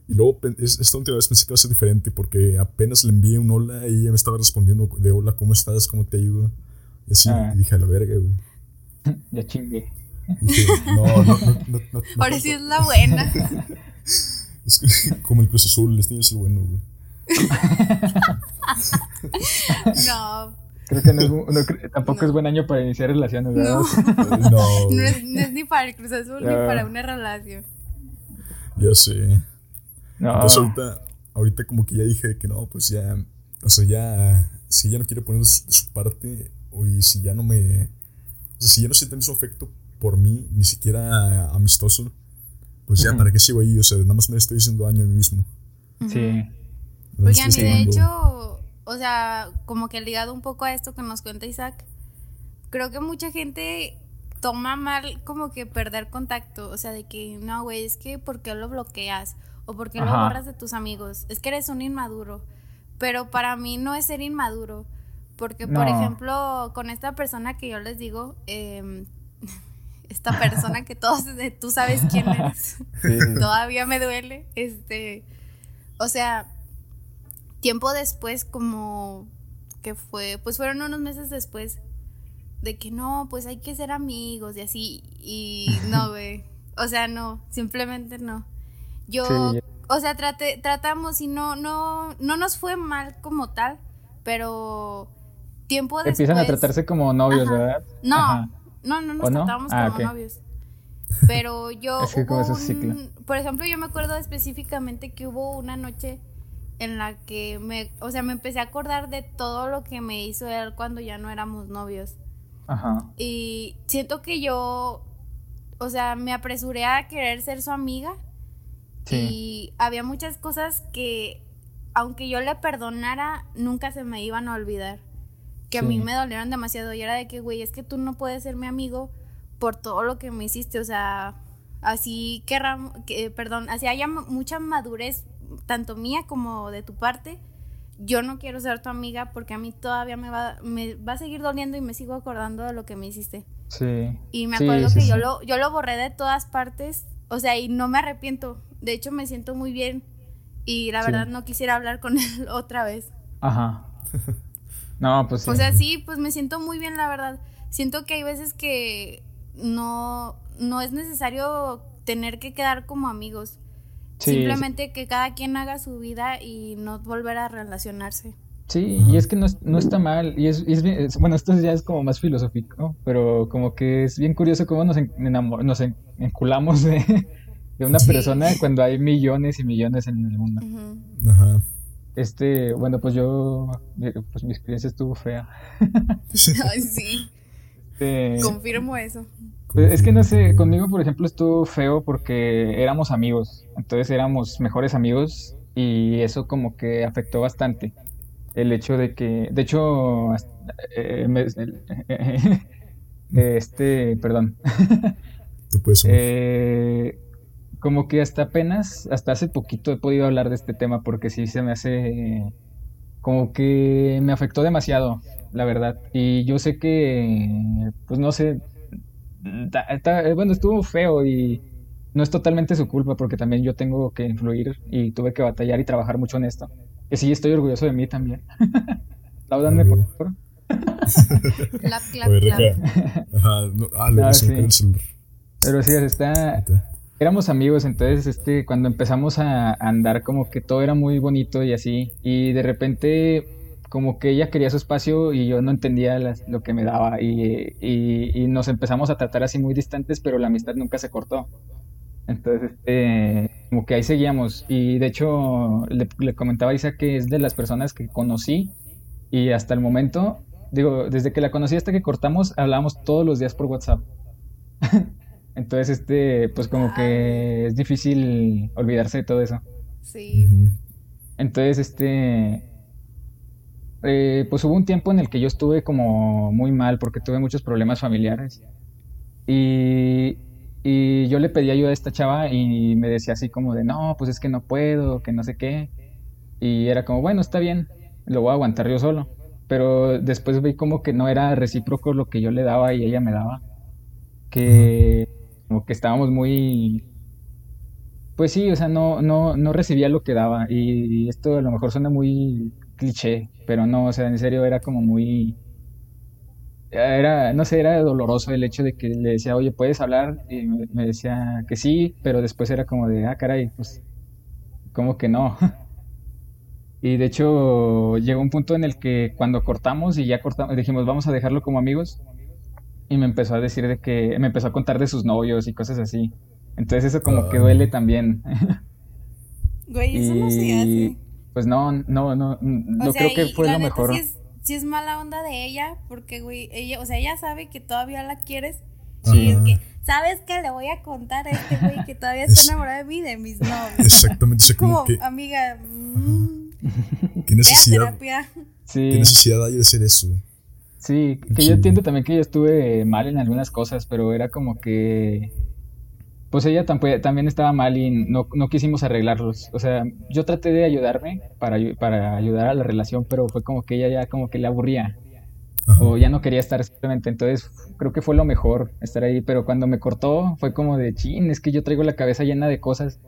Y luego esta última vez pensé que iba a ser diferente porque apenas le envié un hola y ella me estaba respondiendo de hola, ¿cómo estás? ¿Cómo te ayudo? Y así ah. dije a la verga, güey. (laughs) Ya chingue. no, no, no, no, Ahora sí es la buena. (laughs) es (laughs) como el Cruz Azul, este año es el bueno, güey. (laughs) no. Creo que no tampoco es buen año para iniciar relaciones, ¿verdad? No. (laughs) no. es, ni para el Cruz Azul ni para una relación. Ya sé. No. Entonces ahorita, ahorita como que ya dije que no, pues ya, o sea, ya, si ella no quiere poner de su, parte, o si ya no me, o sea, si ya no siente el mismo afecto por mí, ni siquiera amistoso, pues ya, ¿para qué sigo ahí? O sea, nada más me estoy haciendo daño a mí mismo. Sí. Oigan, y de hecho, o sea, como que ligado un poco a esto que nos cuenta Isaac, creo que mucha gente toma mal como que perder contacto, o sea, de que, no, güey, es que ¿por qué lo bloqueas? o porque lo borras de tus amigos. Es que eres un inmaduro. Pero para mí no es ser inmaduro. Porque, por ejemplo, con esta persona que yo les digo, em, (laughs) esta persona que todos, tú sabes quién es, (laughs) todavía me duele. Este, o sea, tiempo después, como que fue, pues fueron unos meses después de que no, pues hay que ser amigos y así. Y no, (laughs) güey. O sea, no, simplemente no. Yo, o sea, trate, tratamos y no, no, no nos fue mal como tal, pero tiempo después. Empiezan a tratarse como novios, ¿verdad? No, no, no nos tratábamos ah, como novios. (laughs) Pero yo. es que como ciclo. Por ejemplo, yo me acuerdo específicamente que hubo una noche en la que me, o sea, me empecé a acordar de todo lo que me hizo él cuando ya no éramos novios. Ajá. Y siento que yo, o sea, me apresuré a querer ser su amiga y había muchas cosas que, aunque yo le perdonara, nunca se me iban a olvidar. Que a mí me dolieron demasiado. Y era de que, güey, es que tú no puedes ser mi amigo por todo lo que me hiciste. O sea, así que, que perdón, así haya mucha madurez, tanto mía como de tu parte. Yo no quiero ser tu amiga porque a mí todavía me va, me va a seguir doliendo y me sigo acordando de lo que me hiciste. Sí. Y me acuerdo que yo lo, yo lo borré de todas partes. O sea, y no me arrepiento. De hecho, me siento muy bien y la verdad no quisiera hablar con (laughs) él otra vez. Ajá. (laughs) No, pues sí. O sea, sí, pues me siento muy bien, la verdad. Siento que hay veces que no, no es necesario tener que quedar como amigos. Simplemente que cada quien haga su vida y no volver a relacionarse. Sí, y es que no, no está mal, y es, es, bueno, esto ya es como más filosófico, pero como que es bien curioso cómo nos, nos enculamos de, de una persona cuando hay millones y millones en el mundo. Ajá. Este, bueno, pues yo, pues mi experiencia estuvo fea. (laughs) Ay, sí. Este, Confirmo eso. Pues, es que no sé, conmigo por ejemplo estuvo feo porque éramos amigos, entonces éramos mejores amigos y eso como que afectó bastante. El hecho de que, de hecho, eh, (laughs) este, perdón. Tú puedes. Eh, como que hasta apenas, hasta hace poquito he podido hablar de este tema porque sí se me hace como que me afectó demasiado, la verdad. Y yo sé que, pues no sé, bueno, estuvo feo y no es totalmente su culpa porque también yo tengo que influir y tuve que batallar y trabajar mucho en esto. Que sí, estoy orgulloso de mí también. (laughs) Láudanme, por favor. clap, clap, clap. Ajá, no, ah, no, sí. Pero sí, está, éramos amigos, entonces este, cuando empezamos a andar como que todo era muy bonito y así, y de repente como que ella quería su espacio y yo no entendía lo que me daba y, y, nos empezamos a tratar así muy distantes, pero la amistad nunca se cortó. Entonces, este, como que ahí seguíamos y de hecho le, comentaba a Isa que es de las personas que conocí y hasta el momento, digo, desde que la conocí hasta que cortamos, hablábamos todos los días por WhatsApp. (laughs) Entonces, este, pues como que es difícil olvidarse de todo eso. Sí. Entonces, este, eh, pues hubo un tiempo en el que yo estuve como muy mal porque tuve muchos problemas familiares. Y, y yo le pedí ayuda a esta chava y me decía así como de, no, pues es que no puedo, que no sé qué. Y era como, bueno, está bien, lo voy a aguantar yo solo. Pero después vi como que no era recíproco lo que yo le daba y ella me daba. Que como que estábamos muy... Pues sí, o sea, no, no, no recibía lo que daba y esto a lo mejor suena muy cliché, pero no, o sea, en serio era como muy... Era, no sé, era doloroso el hecho de que le decía, oye, ¿puedes hablar? Y me, decía que sí, pero después era como de, ah, caray, pues, como que no. (laughs) Y de hecho llegó un punto en el que cuando cortamos y ya cortamos, dijimos, vamos a dejarlo como amigos, y me empezó a decir de que, me empezó a contar de sus novios y cosas así. Entonces eso como que duele también. (laughs) Güey, eso no se hace. Pues no, no, no, no creo que fue lo mejor. Si es, mala onda de ella, porque, güey, ella, o sea, ella sabe que todavía la quieres. Y es que, ¿sabes qué? Le voy a contar a este güey que todavía está enamorado de mí, de mis novios. Exactamente, como, como amiga. Mm, ¿Qué necesidad? Sí. ¿Qué necesidad hay de hacer eso? Sí, que yo entiendo también que yo estuve mal en algunas cosas, pero era como que... Pues ella también estaba mal y no, no quisimos arreglarlos. O sea, yo traté de ayudarme para, para ayudar a la relación, pero fue como que ella ya como que le aburría. O ya no quería estar simplemente. Entonces creo que fue lo mejor estar ahí. Pero cuando me cortó fue como de, chin, es que yo traigo la cabeza llena de cosas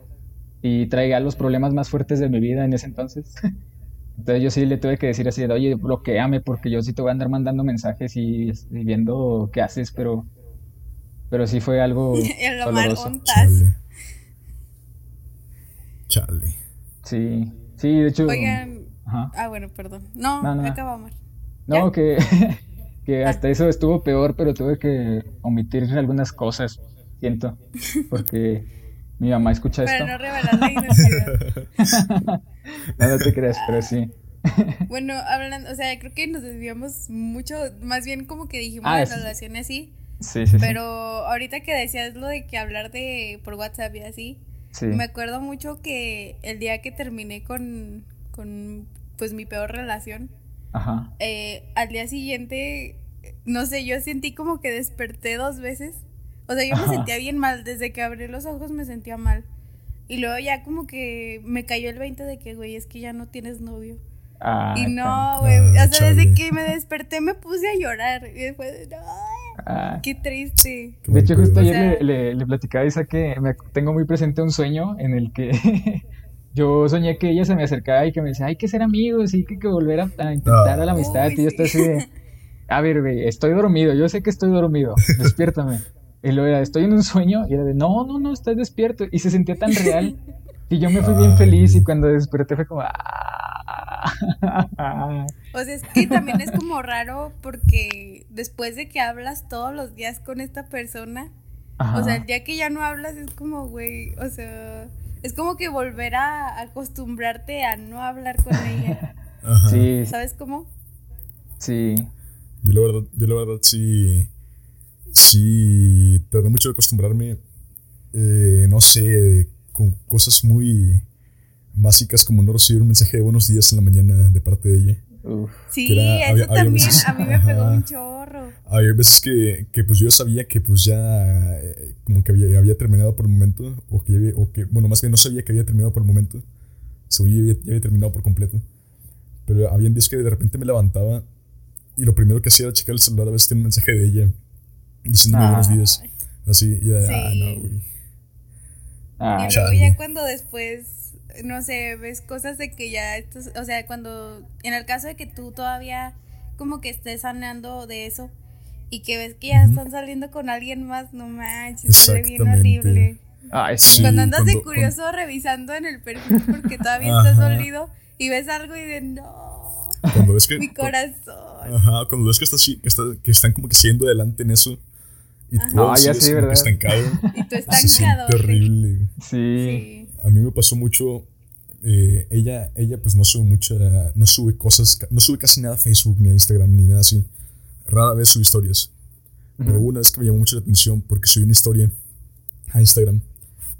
y traiga los problemas más fuertes de mi vida en ese entonces. (laughs) Entonces yo sí le tuve que decir así, de, oye, bloqueame porque yo sí te voy a andar mandando mensajes y, viendo qué haces, pero, pero sí fue algo (laughs) doloroso. Chale. Chale. Sí, sí, de hecho... Oigan, ah, bueno, perdón. No, no, no. acabamos. No, que, (laughs) que hasta eso estuvo peor, pero tuve que omitir algunas cosas, siento, porque (laughs) mi mamá escucha esto. Para no revelar la identidad. (laughs) no, te creas, pero sí. (laughs) bueno, hablando, o sea, creo que nos desviamos mucho, más bien como que dijimos ah, la relación así. Sí, sí. Pero ahorita que decías lo de que hablar de por WhatsApp y así, me acuerdo mucho que el día que terminé con, con pues mi peor relación, Ajá. Eh, al día siguiente, no sé, yo sentí como que desperté dos veces. O sea, yo me sentía bien mal, desde que abrí los ojos me sentía mal. Y luego ya como que me cayó el 20 de que, güey, es que ya no tienes novio. Ah, y no, güey, o sea, desde que me desperté me puse a llorar. Y después, no, ah. qué triste. De hecho, justo ayer le, le, platicaba a Isa que me, tengo muy presente un sueño en el que (laughs) yo soñé que ella se me acercaba y que me decía, hay que ser amigos y que, que volver a, intentar a la amistad. y yo estoy así de, a ver, güey, estoy dormido, yo sé que estoy dormido, despiértame. (laughs) Y luego era, estoy en un sueño, y era de, no, no, no, estás despierto. Y se sentía tan real Que yo me fui bien feliz y cuando desperté fue como... ¡ah! O sea, es que también es como raro porque después de que hablas todos los días con esta persona, o sea, el día que ya no hablas es como, güey, o sea, es como que volver a acostumbrarte a no hablar con ella. (laughs) Sí. ¿Sabes cómo? Sí. Yo la verdad, yo la verdad sí, sí, tardé mucho de acostumbrarme, eh, no sé, con cosas muy básicas como no recibir un mensaje de buenos días en la mañana de parte de ella. Sí, eso también a mí me pegó un chorro. Había veces que, que, pues yo sabía que pues ya eh, como que había, había, terminado por el momento o que, había, o que, bueno, más bien no sabía que había terminado por el momento. Según yo ya había, terminado por completo. Pero había días que de repente me levantaba y lo primero que hacía era checar el celular a ver si tenía un mensaje de ella diciéndome buenos días. Así, y de, ah, no, güey. Ah, y luego ya cuando después no sé, ves cosas de que ya, estos, o sea, cuando, en el caso de que tú todavía como que estés saneando de eso y que ves que ya están saliendo con alguien más, no manches, se ve bien horrible. Cuando andas de curioso revisando en el perfil porque todavía estás dolido y ves algo y de no. Cuando ves que, (laughs) mi corazón. Ajá, cuando ves que, estás, que, está, que están como que siguiendo adelante en eso y tú ah, ya sí, ¿verdad? estancado. y tú estancado. Se horrible. sí a mí me pasó mucho. Eh, ella, ella pues no sube mucha, no sube cosas, no sube casi nada a Facebook ni a Instagram ni nada así. Rara vez sube historias. Pero una vez que me llamó mucho la atención porque subí una historia a Instagram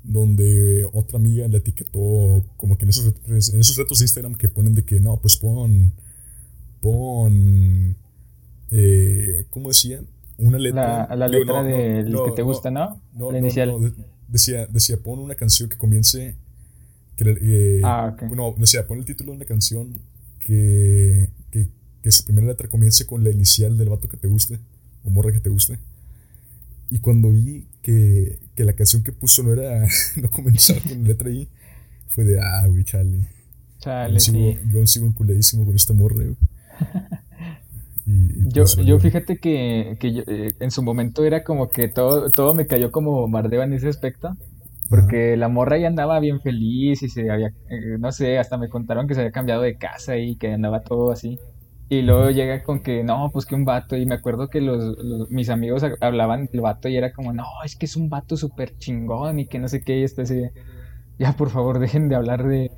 donde otra amiga le etiquetó como que en esos, en esos retos de Instagram que ponen de que no, pues pon, pon, eh, ¿cómo decía? Una letra. La, la letra del que te gusta, ¿no? la inicial decía, decía, pon una canción que comience. Que, eh, ah, Bueno, decía, pon el título de una canción que, que, que, su primera letra comience con la inicial del vato que te guste, o morra que te guste. Y cuando vi que, que la canción que puso no era, (laughs) no comenzaba con la letra I, fue de, ah, güey, chale. Chale, yo, sigo, yo sigo enculadísimo con esta morra, güey. (laughs) yo, pues, yo fíjate que, que eh, en su momento era como que todo, todo me cayó como mardeva en ese aspecto. Porque la morra ya andaba bien feliz y se había, eh, no sé, hasta me contaron que se había cambiado de casa y que andaba todo así. Y luego llega con que, no, pues que un vato. Y me acuerdo que los, mis amigos hablaban del vato y era como, no, es que es un vato súper chingón y que no sé qué. Y este así, ya por favor dejen de hablar de,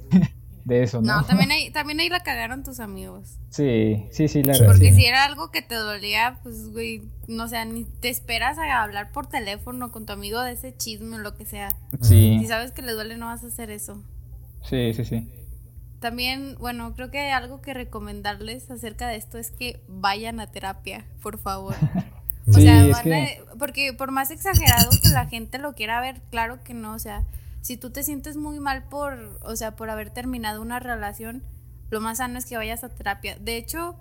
de eso, ¿no? No, (laughs) también ahí, también ahí la cagaron tus amigos. Sí, sí, sí, la Porque si era algo que te dolía, pues, güey, no sé, ni te esperas a hablar por teléfono con tu amigo de ese chisme o lo que sea. Sí. Si sabes que le duele, no vas a hacer eso. Sí, sí, sí. También, bueno, creo que hay algo que recomendarles acerca de esto es que vayan a terapia, por favor. (laughs) o sea, porque por más exagerado que la gente lo quiera ver, claro que no, o sea, si tú te sientes muy mal por, o sea, por haber terminado una relación, lo más sano es que vayas a terapia. De hecho,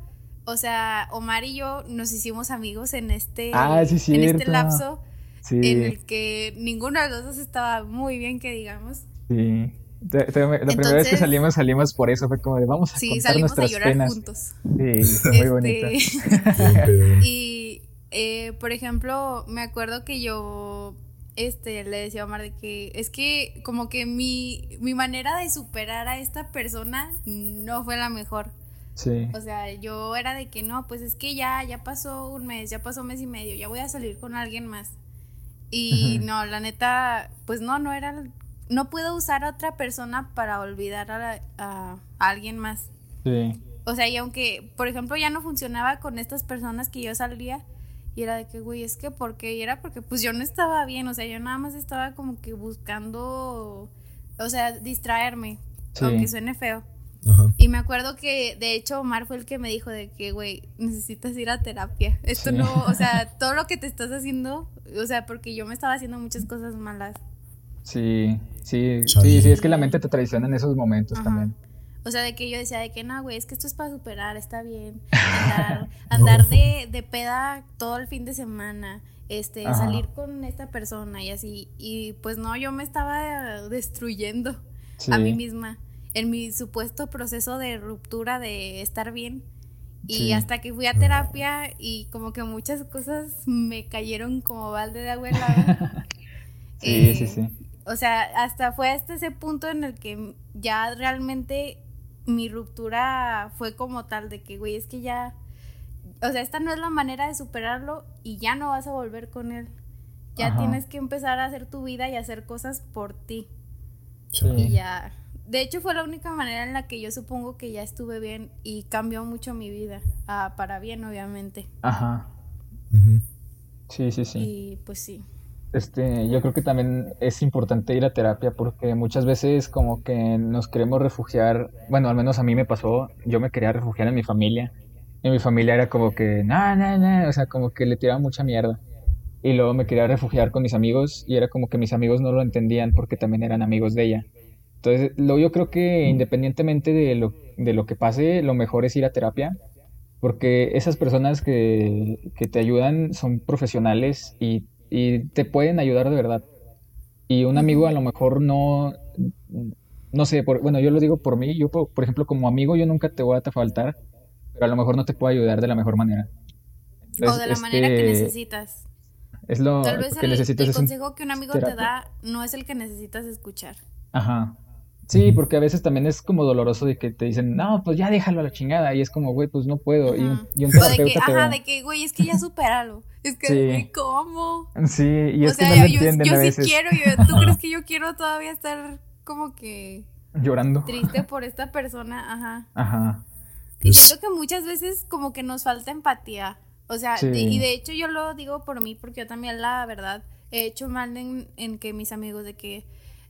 o sea, Omar y yo nos hicimos amigos en este, ah, en este lapso en el que ninguno de los dos estaba muy bien, que digamos. Sí. La primera vez que salimos, salimos por eso, fue como de vamos a sí, salimos a llorar juntos. Sí, muy bonito. (laughs) Este, y, eh, por ejemplo, me acuerdo que yo este, le decía a Omar de que es que como que mi, mi manera de superar a esta persona no fue la mejor. Sí. O sea, yo era de que no, pues es que ya, ya pasó un mes, ya pasó un mes y medio, ya voy a salir con alguien más. Y no, la neta, pues no, no era, no puedo usar a otra persona para olvidar a, a alguien más. Sí. O sea, y aunque, por ejemplo, ya no funcionaba con estas personas que yo salía, y era de que, güey, es que ¿por qué? Y era porque pues yo no estaba bien, o sea, yo nada más estaba como que buscando, o sea, distraerme, aunque suene feo. Y me acuerdo que, de hecho, Omar fue el que me dijo de que, güey, necesitas ir a terapia. Esto no, o sea, (laughs) todo lo que te estás haciendo, o sea, porque yo me estaba haciendo muchas cosas malas. Sí, sí, sí, sí, es que la mente te traiciona en esos momentos también. O sea, de que yo decía de que no, güey, es que esto es para superar, está bien. (laughs) Andar, andar de, de, peda todo el fin de semana, este, salir con esta persona y así. Y pues no, yo me estaba destruyendo a mí misma en mi supuesto proceso de ruptura de estar bien. Y hasta que fui a terapia y como que muchas cosas me cayeron como balde de agua helada. (laughs) sí, sí, sí. o sea, hasta fue hasta ese punto en el que ya realmente mi ruptura fue como tal de que, güey, es que ya, o sea, esta no es la manera de superarlo y ya no vas a volver con él. Ya tienes que empezar a hacer tu vida y hacer cosas por ti. Y ya, de hecho fue la única manera en la que yo supongo que ya estuve bien y cambió mucho mi vida, ah, para bien obviamente. Ajá. Sí, sí, sí. Y pues sí. Este, yo creo que también es importante ir a terapia porque muchas veces como que nos queremos refugiar, bueno, al menos a mí me pasó, yo me quería refugiar en mi familia. Y mi familia era como que, no, no, no, o sea, como que le tiraba mucha mierda. Y luego me quería refugiar con mis amigos y era como que mis amigos no lo entendían porque también eran amigos de ella. Entonces, lo, yo creo que independientemente de lo, de lo que pase, lo mejor es ir a terapia porque esas personas que, que te ayudan son profesionales y y te pueden ayudar de verdad. Y un amigo a lo mejor no, no sé, bueno, yo lo digo por mí, yo por, ejemplo como amigo yo nunca te voy a faltar, pero a lo mejor no te puedo ayudar de la mejor manera. o de la manera que este, necesitas. Es lo Tal vez que el, necesitas. El consejo que un amigo te da no es el que necesitas escuchar. Ajá. Sí, porque a veces también es como doloroso de que te dicen, no, pues ya déjalo a la chingada. Y es como, güey, pues no puedo. Y, un, y un terapeuta de que, ajá, de que, güey, es que ya supéralo. Es que, güey, ¿cómo? Sí, y es que no lo entienden yo, a veces. sí quiero. Yo, (laughs) ¿Tú crees que yo quiero todavía estar como que... Llorando. Triste por esta persona, ajá. Ajá. Y siento que muchas veces como que nos falta empatía. O sea, y de hecho yo lo digo por mí, porque yo también la verdad he hecho mal en, en que mis amigos de que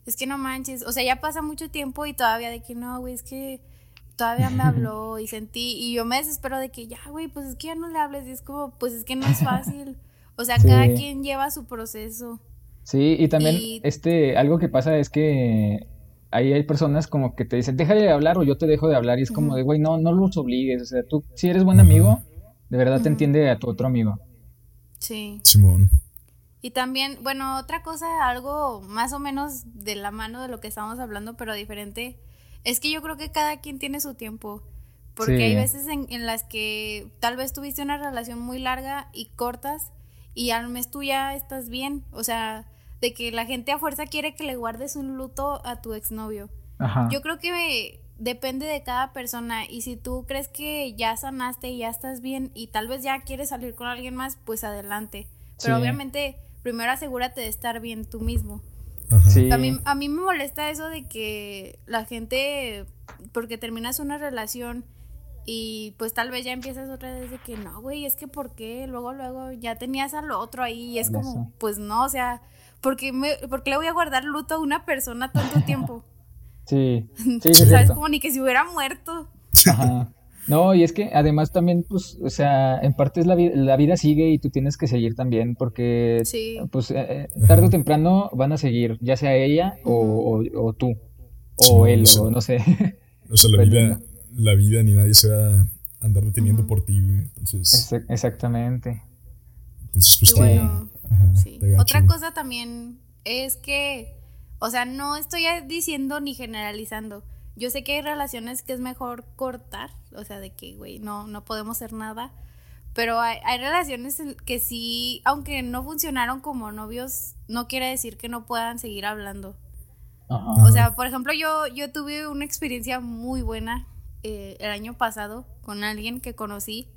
es que no manches, o sea, ya pasa mucho tiempo y todavía de que no, güey, es que todavía me habló (laughs) y sentí, y yo me desespero de que ya, güey, pues es que ya no le hables, y es como, pues es que no es fácil, o sea, cada quien lleva su proceso. Sí, y también, este, algo que pasa es que ahí hay personas como que te dicen, déjale de hablar o yo te dejo de hablar, y es como de, güey, no, no los obligues, o sea, tú, si eres buen amigo, de verdad te entiende a tu otro amigo. Sí. Simón. Y también, bueno, otra cosa, algo más o menos de la mano de lo que estamos hablando, pero diferente, es que yo creo que cada quien tiene su tiempo. Porque hay veces en, en, las que tal vez tuviste una relación muy larga y cortas y al mes tú ya estás bien. O sea, de que la gente a fuerza quiere que le guardes un luto a tu exnovio. Yo creo que depende de cada persona y si tú crees que ya sanaste y ya estás bien y tal vez ya quieres salir con alguien más, pues adelante. Pero obviamente primero asegúrate de estar bien tú mismo. Sí. A, mí, a mí me molesta eso de que la gente, porque terminas una relación y pues tal vez ya empiezas otra vez de que no, güey, es que ¿por qué? Luego, luego ya tenías al otro ahí y es como, pues no, o sea, ¿por qué, me, le voy a guardar luto a una persona tanto tiempo? Sí, (laughs) sí, ¿Sabes? Como ni que si hubiera muerto. Ajá. No, y es que además también, pues, o sea, en parte es la, la vida sigue y tú tienes que seguir también, porque, pues, eh, eh, tarde o temprano van a seguir, ya sea ella o, o, tú, o él, o, no sé. O sea, la vida, la vida ni nadie se va a andar deteniendo por ti, güey. Entonces. exactamente. Entonces, pues, bueno, sí. Otra cosa también es que, o sea, no estoy diciendo ni generalizando yo sé que hay relaciones que es mejor cortar, o sea, de que, güey, no, no podemos hacer nada. Pero hay, hay relaciones que sí, aunque no funcionaron como novios, no quiere decir que no puedan seguir hablando. O sea, por ejemplo, yo, yo tuve una experiencia muy buena eh, el año pasado con alguien que conocí.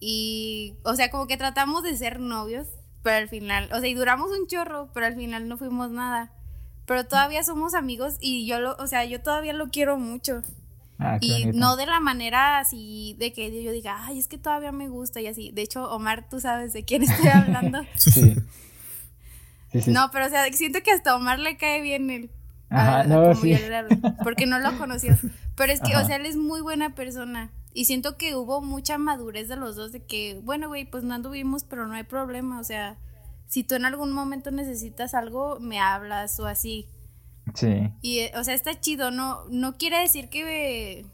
Y, o sea, como que tratamos de ser novios, pero al final, o sea, y duramos un chorro, pero al final no fuimos nada pero todavía somos amigos y yo lo, o sea, yo todavía lo quiero mucho. Ah, y no de la manera así de que yo diga, ay, es que todavía me gusta y así. De hecho, Omar, tú sabes de quién estoy hablando. (laughs) sí. No, pero o sea, siento que hasta Omar le cae bien él. Ajá, no, sí. porque no lo conoció. Pero es que, o sea, él es muy buena persona. Y siento que hubo mucha madurez de los dos de que, bueno, güey, pues no anduvimos, pero no hay problema. O sea, si tú en algún momento necesitas algo, me hablas o así. Sí. Y, o sea, está chido, no, no quiere decir que,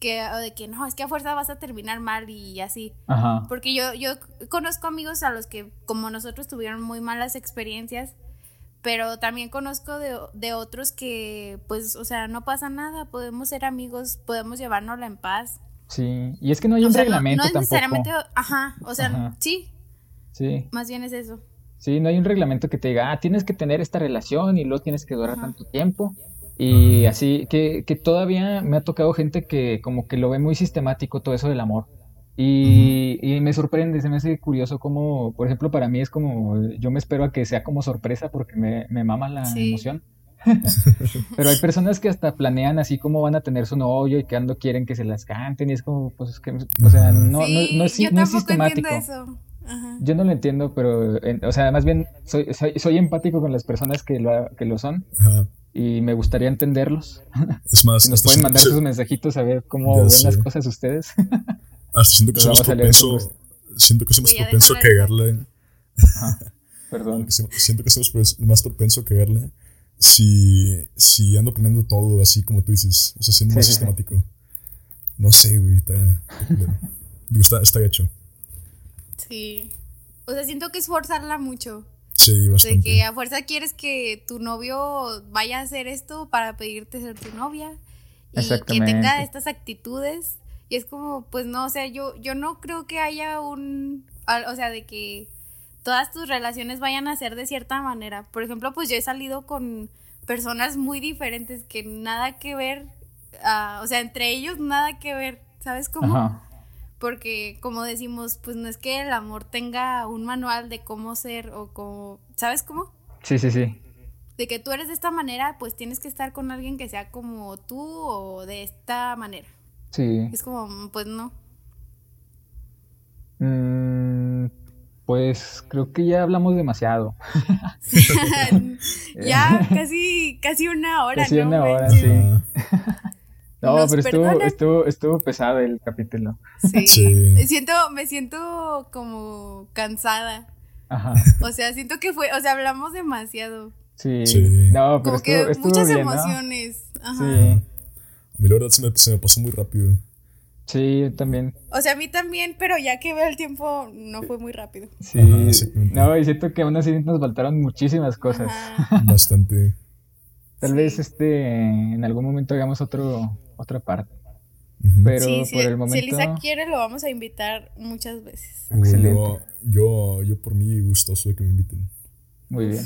que, de que no, es que a fuerza vas a terminar mal y así. Ajá. Porque yo, yo conozco amigos a los que, como nosotros, tuvieron muy malas experiencias, pero también conozco de, de otros que, pues, o sea, no pasa nada, podemos ser amigos, podemos llevárnosla en paz. Sí, y es que no hay un reglamento. No, no es necesariamente, ajá, o sea, sí. Sí. Más bien es eso. Sí, no hay un reglamento que te diga, ah, tienes que tener esta relación y luego tienes que durar tanto tiempo. Y así, que, que todavía me ha tocado gente que como que lo ve muy sistemático todo eso del amor. Y, y, me sorprende, se me hace curioso como, por ejemplo, para mí es como, yo me espero a que sea como sorpresa porque me, me mama la emoción. (laughs) Pero hay personas que hasta planean así como van a tener su novio y que ando quieren que se las canten y es como, pues, que, o sea, no, no, no, es, no es sistemático. Eso. Yo no lo entiendo, pero, o sea, más bien soy, soy, empático con las personas que lo, que lo son. Y me gustaría entenderlos. (laughs) Es más, nos pueden mandar sus mensajitos a ver cómo ven las cosas ustedes. (laughs) Hasta siento que somos propenso, siento que somos propenso a cagarle. (laughs) Perdón. Siento que somos más propenso a cagarle si, si ando planeando todo así como tú dices. O sea, siendo más sistemático. No sé, güey. Está, está hecho. Sí. O sea, siento que es forzarla mucho. Sí, bastante. De que a fuerza quieres que tu novio vaya a hacer esto para pedirte ser tu novia. Y que tenga estas actitudes. Y es como, pues no, o sea, yo, yo no creo que haya un. O sea, de que todas tus relaciones vayan a ser de cierta manera. Por ejemplo, pues yo he salido con personas muy diferentes que nada que ver. Uh, o sea, entre ellos nada que ver. ¿Sabes cómo? Porque como decimos, pues no es que el amor tenga un manual de cómo ser o como, ¿sabes cómo? Sí, sí, sí. De que tú eres de esta manera, pues tienes que estar con alguien que sea como tú o de esta manera. Sí. Es como, pues no. Mm, pues creo que ya hablamos demasiado. (laughs) (laughs) (laughs) ya casi, casi una hora. Casi una hora, sí. No, pero estuvo, estuvo, estuvo, pesado el capítulo. Sí. Siento, me siento como cansada. Ajá. O sea, siento que fue, o sea, hablamos demasiado. Sí. No, pero como estuvo, que muchas bien, emociones. Ajá. Sí. A mí la verdad se me, se me pasó muy rápido. Sí, también. O sea, a mí también, pero ya que veo el tiempo, no fue muy rápido. Sí. no, y siento que aún así nos faltaron muchísimas cosas. Bastante. Tal vez este en algún momento hagamos otro otra parte. Pero por el momento. Si Elisa quiere, lo vamos a invitar muchas veces. Excelente. Yo, yo, por mí gustoso de que me inviten. Muy bien.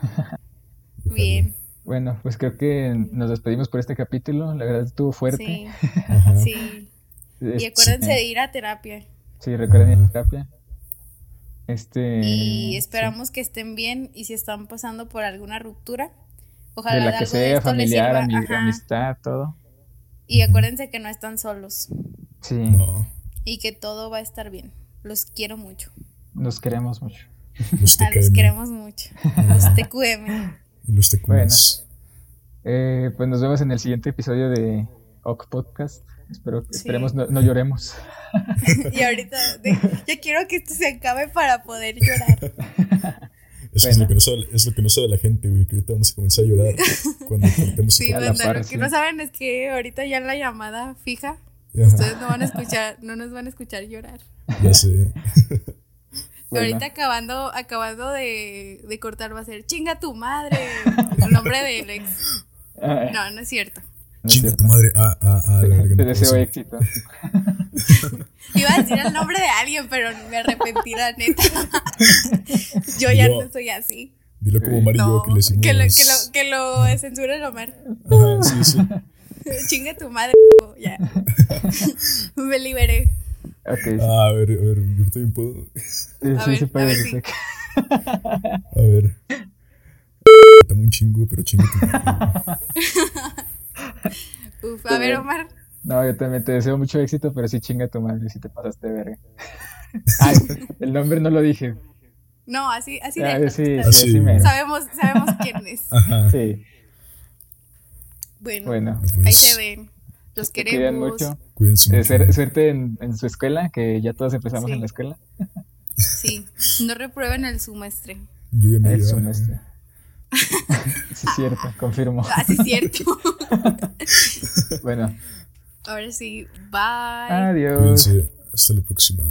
(laughs) bien. Bueno, pues creo que nos despedimos por este capítulo. La verdad estuvo fuerte. Sí. (laughs) sí. Y acuérdense de ir a terapia. Sí, recuerden ir a terapia. Este. Y esperamos que estén bien y si están pasando por alguna ruptura, ojalá de la que sea, familiar, amistad, todo. Y acuérdense que no están solos. Sí. No. Y que todo va a estar bien. Los quiero mucho. Los queremos mucho. Los, ah, los queremos mucho. Los TQM. Y los TQM. Bueno, eh, pues nos vemos en el siguiente episodio de OC Podcast. Espero, Esperemos no, lloremos. (laughs) y ahorita, yo quiero que esto se acabe para poder llorar. (laughs) Eso es, lo que no sabe, es lo que no sabe la gente, güey, que ahorita vamos a comenzar a llorar (laughs) cuando cortemos Sí, bueno, lo que no saben es que ahorita ya en la llamada fija, ustedes no van a escuchar, no nos van a escuchar llorar. Ya sé. (laughs) Ahorita acabando, acabando de, de, cortar va a ser chinga tu madre, el nombre del ex. (laughs) No, no es cierto. Chinga tu madre. Ah, ah, ah, la Te deseo éxito. (laughs) Iba a decir el nombre de alguien, pero me arrepentí, la neta. (laughs) yo ya no soy así. Dilo como Omar que le decimos. Que lo, que lo, que lo Omar. Ajá, sí, sí. (laughs) Chinga tu madre, ya. me liberé. Okay, ah, a ver, a ver, yo también puedo. Sí, sí, se puede. A ver, sí. a ver. Dame un chingo, pero chinga tu madre. Uf, a ver, Omar. No, yo también te deseo mucho éxito, pero sí chinga tu madre si te pasaste de verga. (laughs) Ay, el nombre no lo dije. No, así, así ah, de. Sí, así. sabemos, sabemos quién es. (laughs) Ajá. Sí. Bueno, bueno ahí se ven. Los queremos. Cuiden mucho. Cuídense eh, mucho. suerte en, en, su escuela, que ya todos empezamos en la escuela. Sí, no reprueben el semestre. Yo ya me El semestre. (laughs) sí, es cierto, confirmo. Ah, sí, es cierto. (laughs) bueno. Ahora sí, bye. Adiós. Cuídense. Hasta la próxima.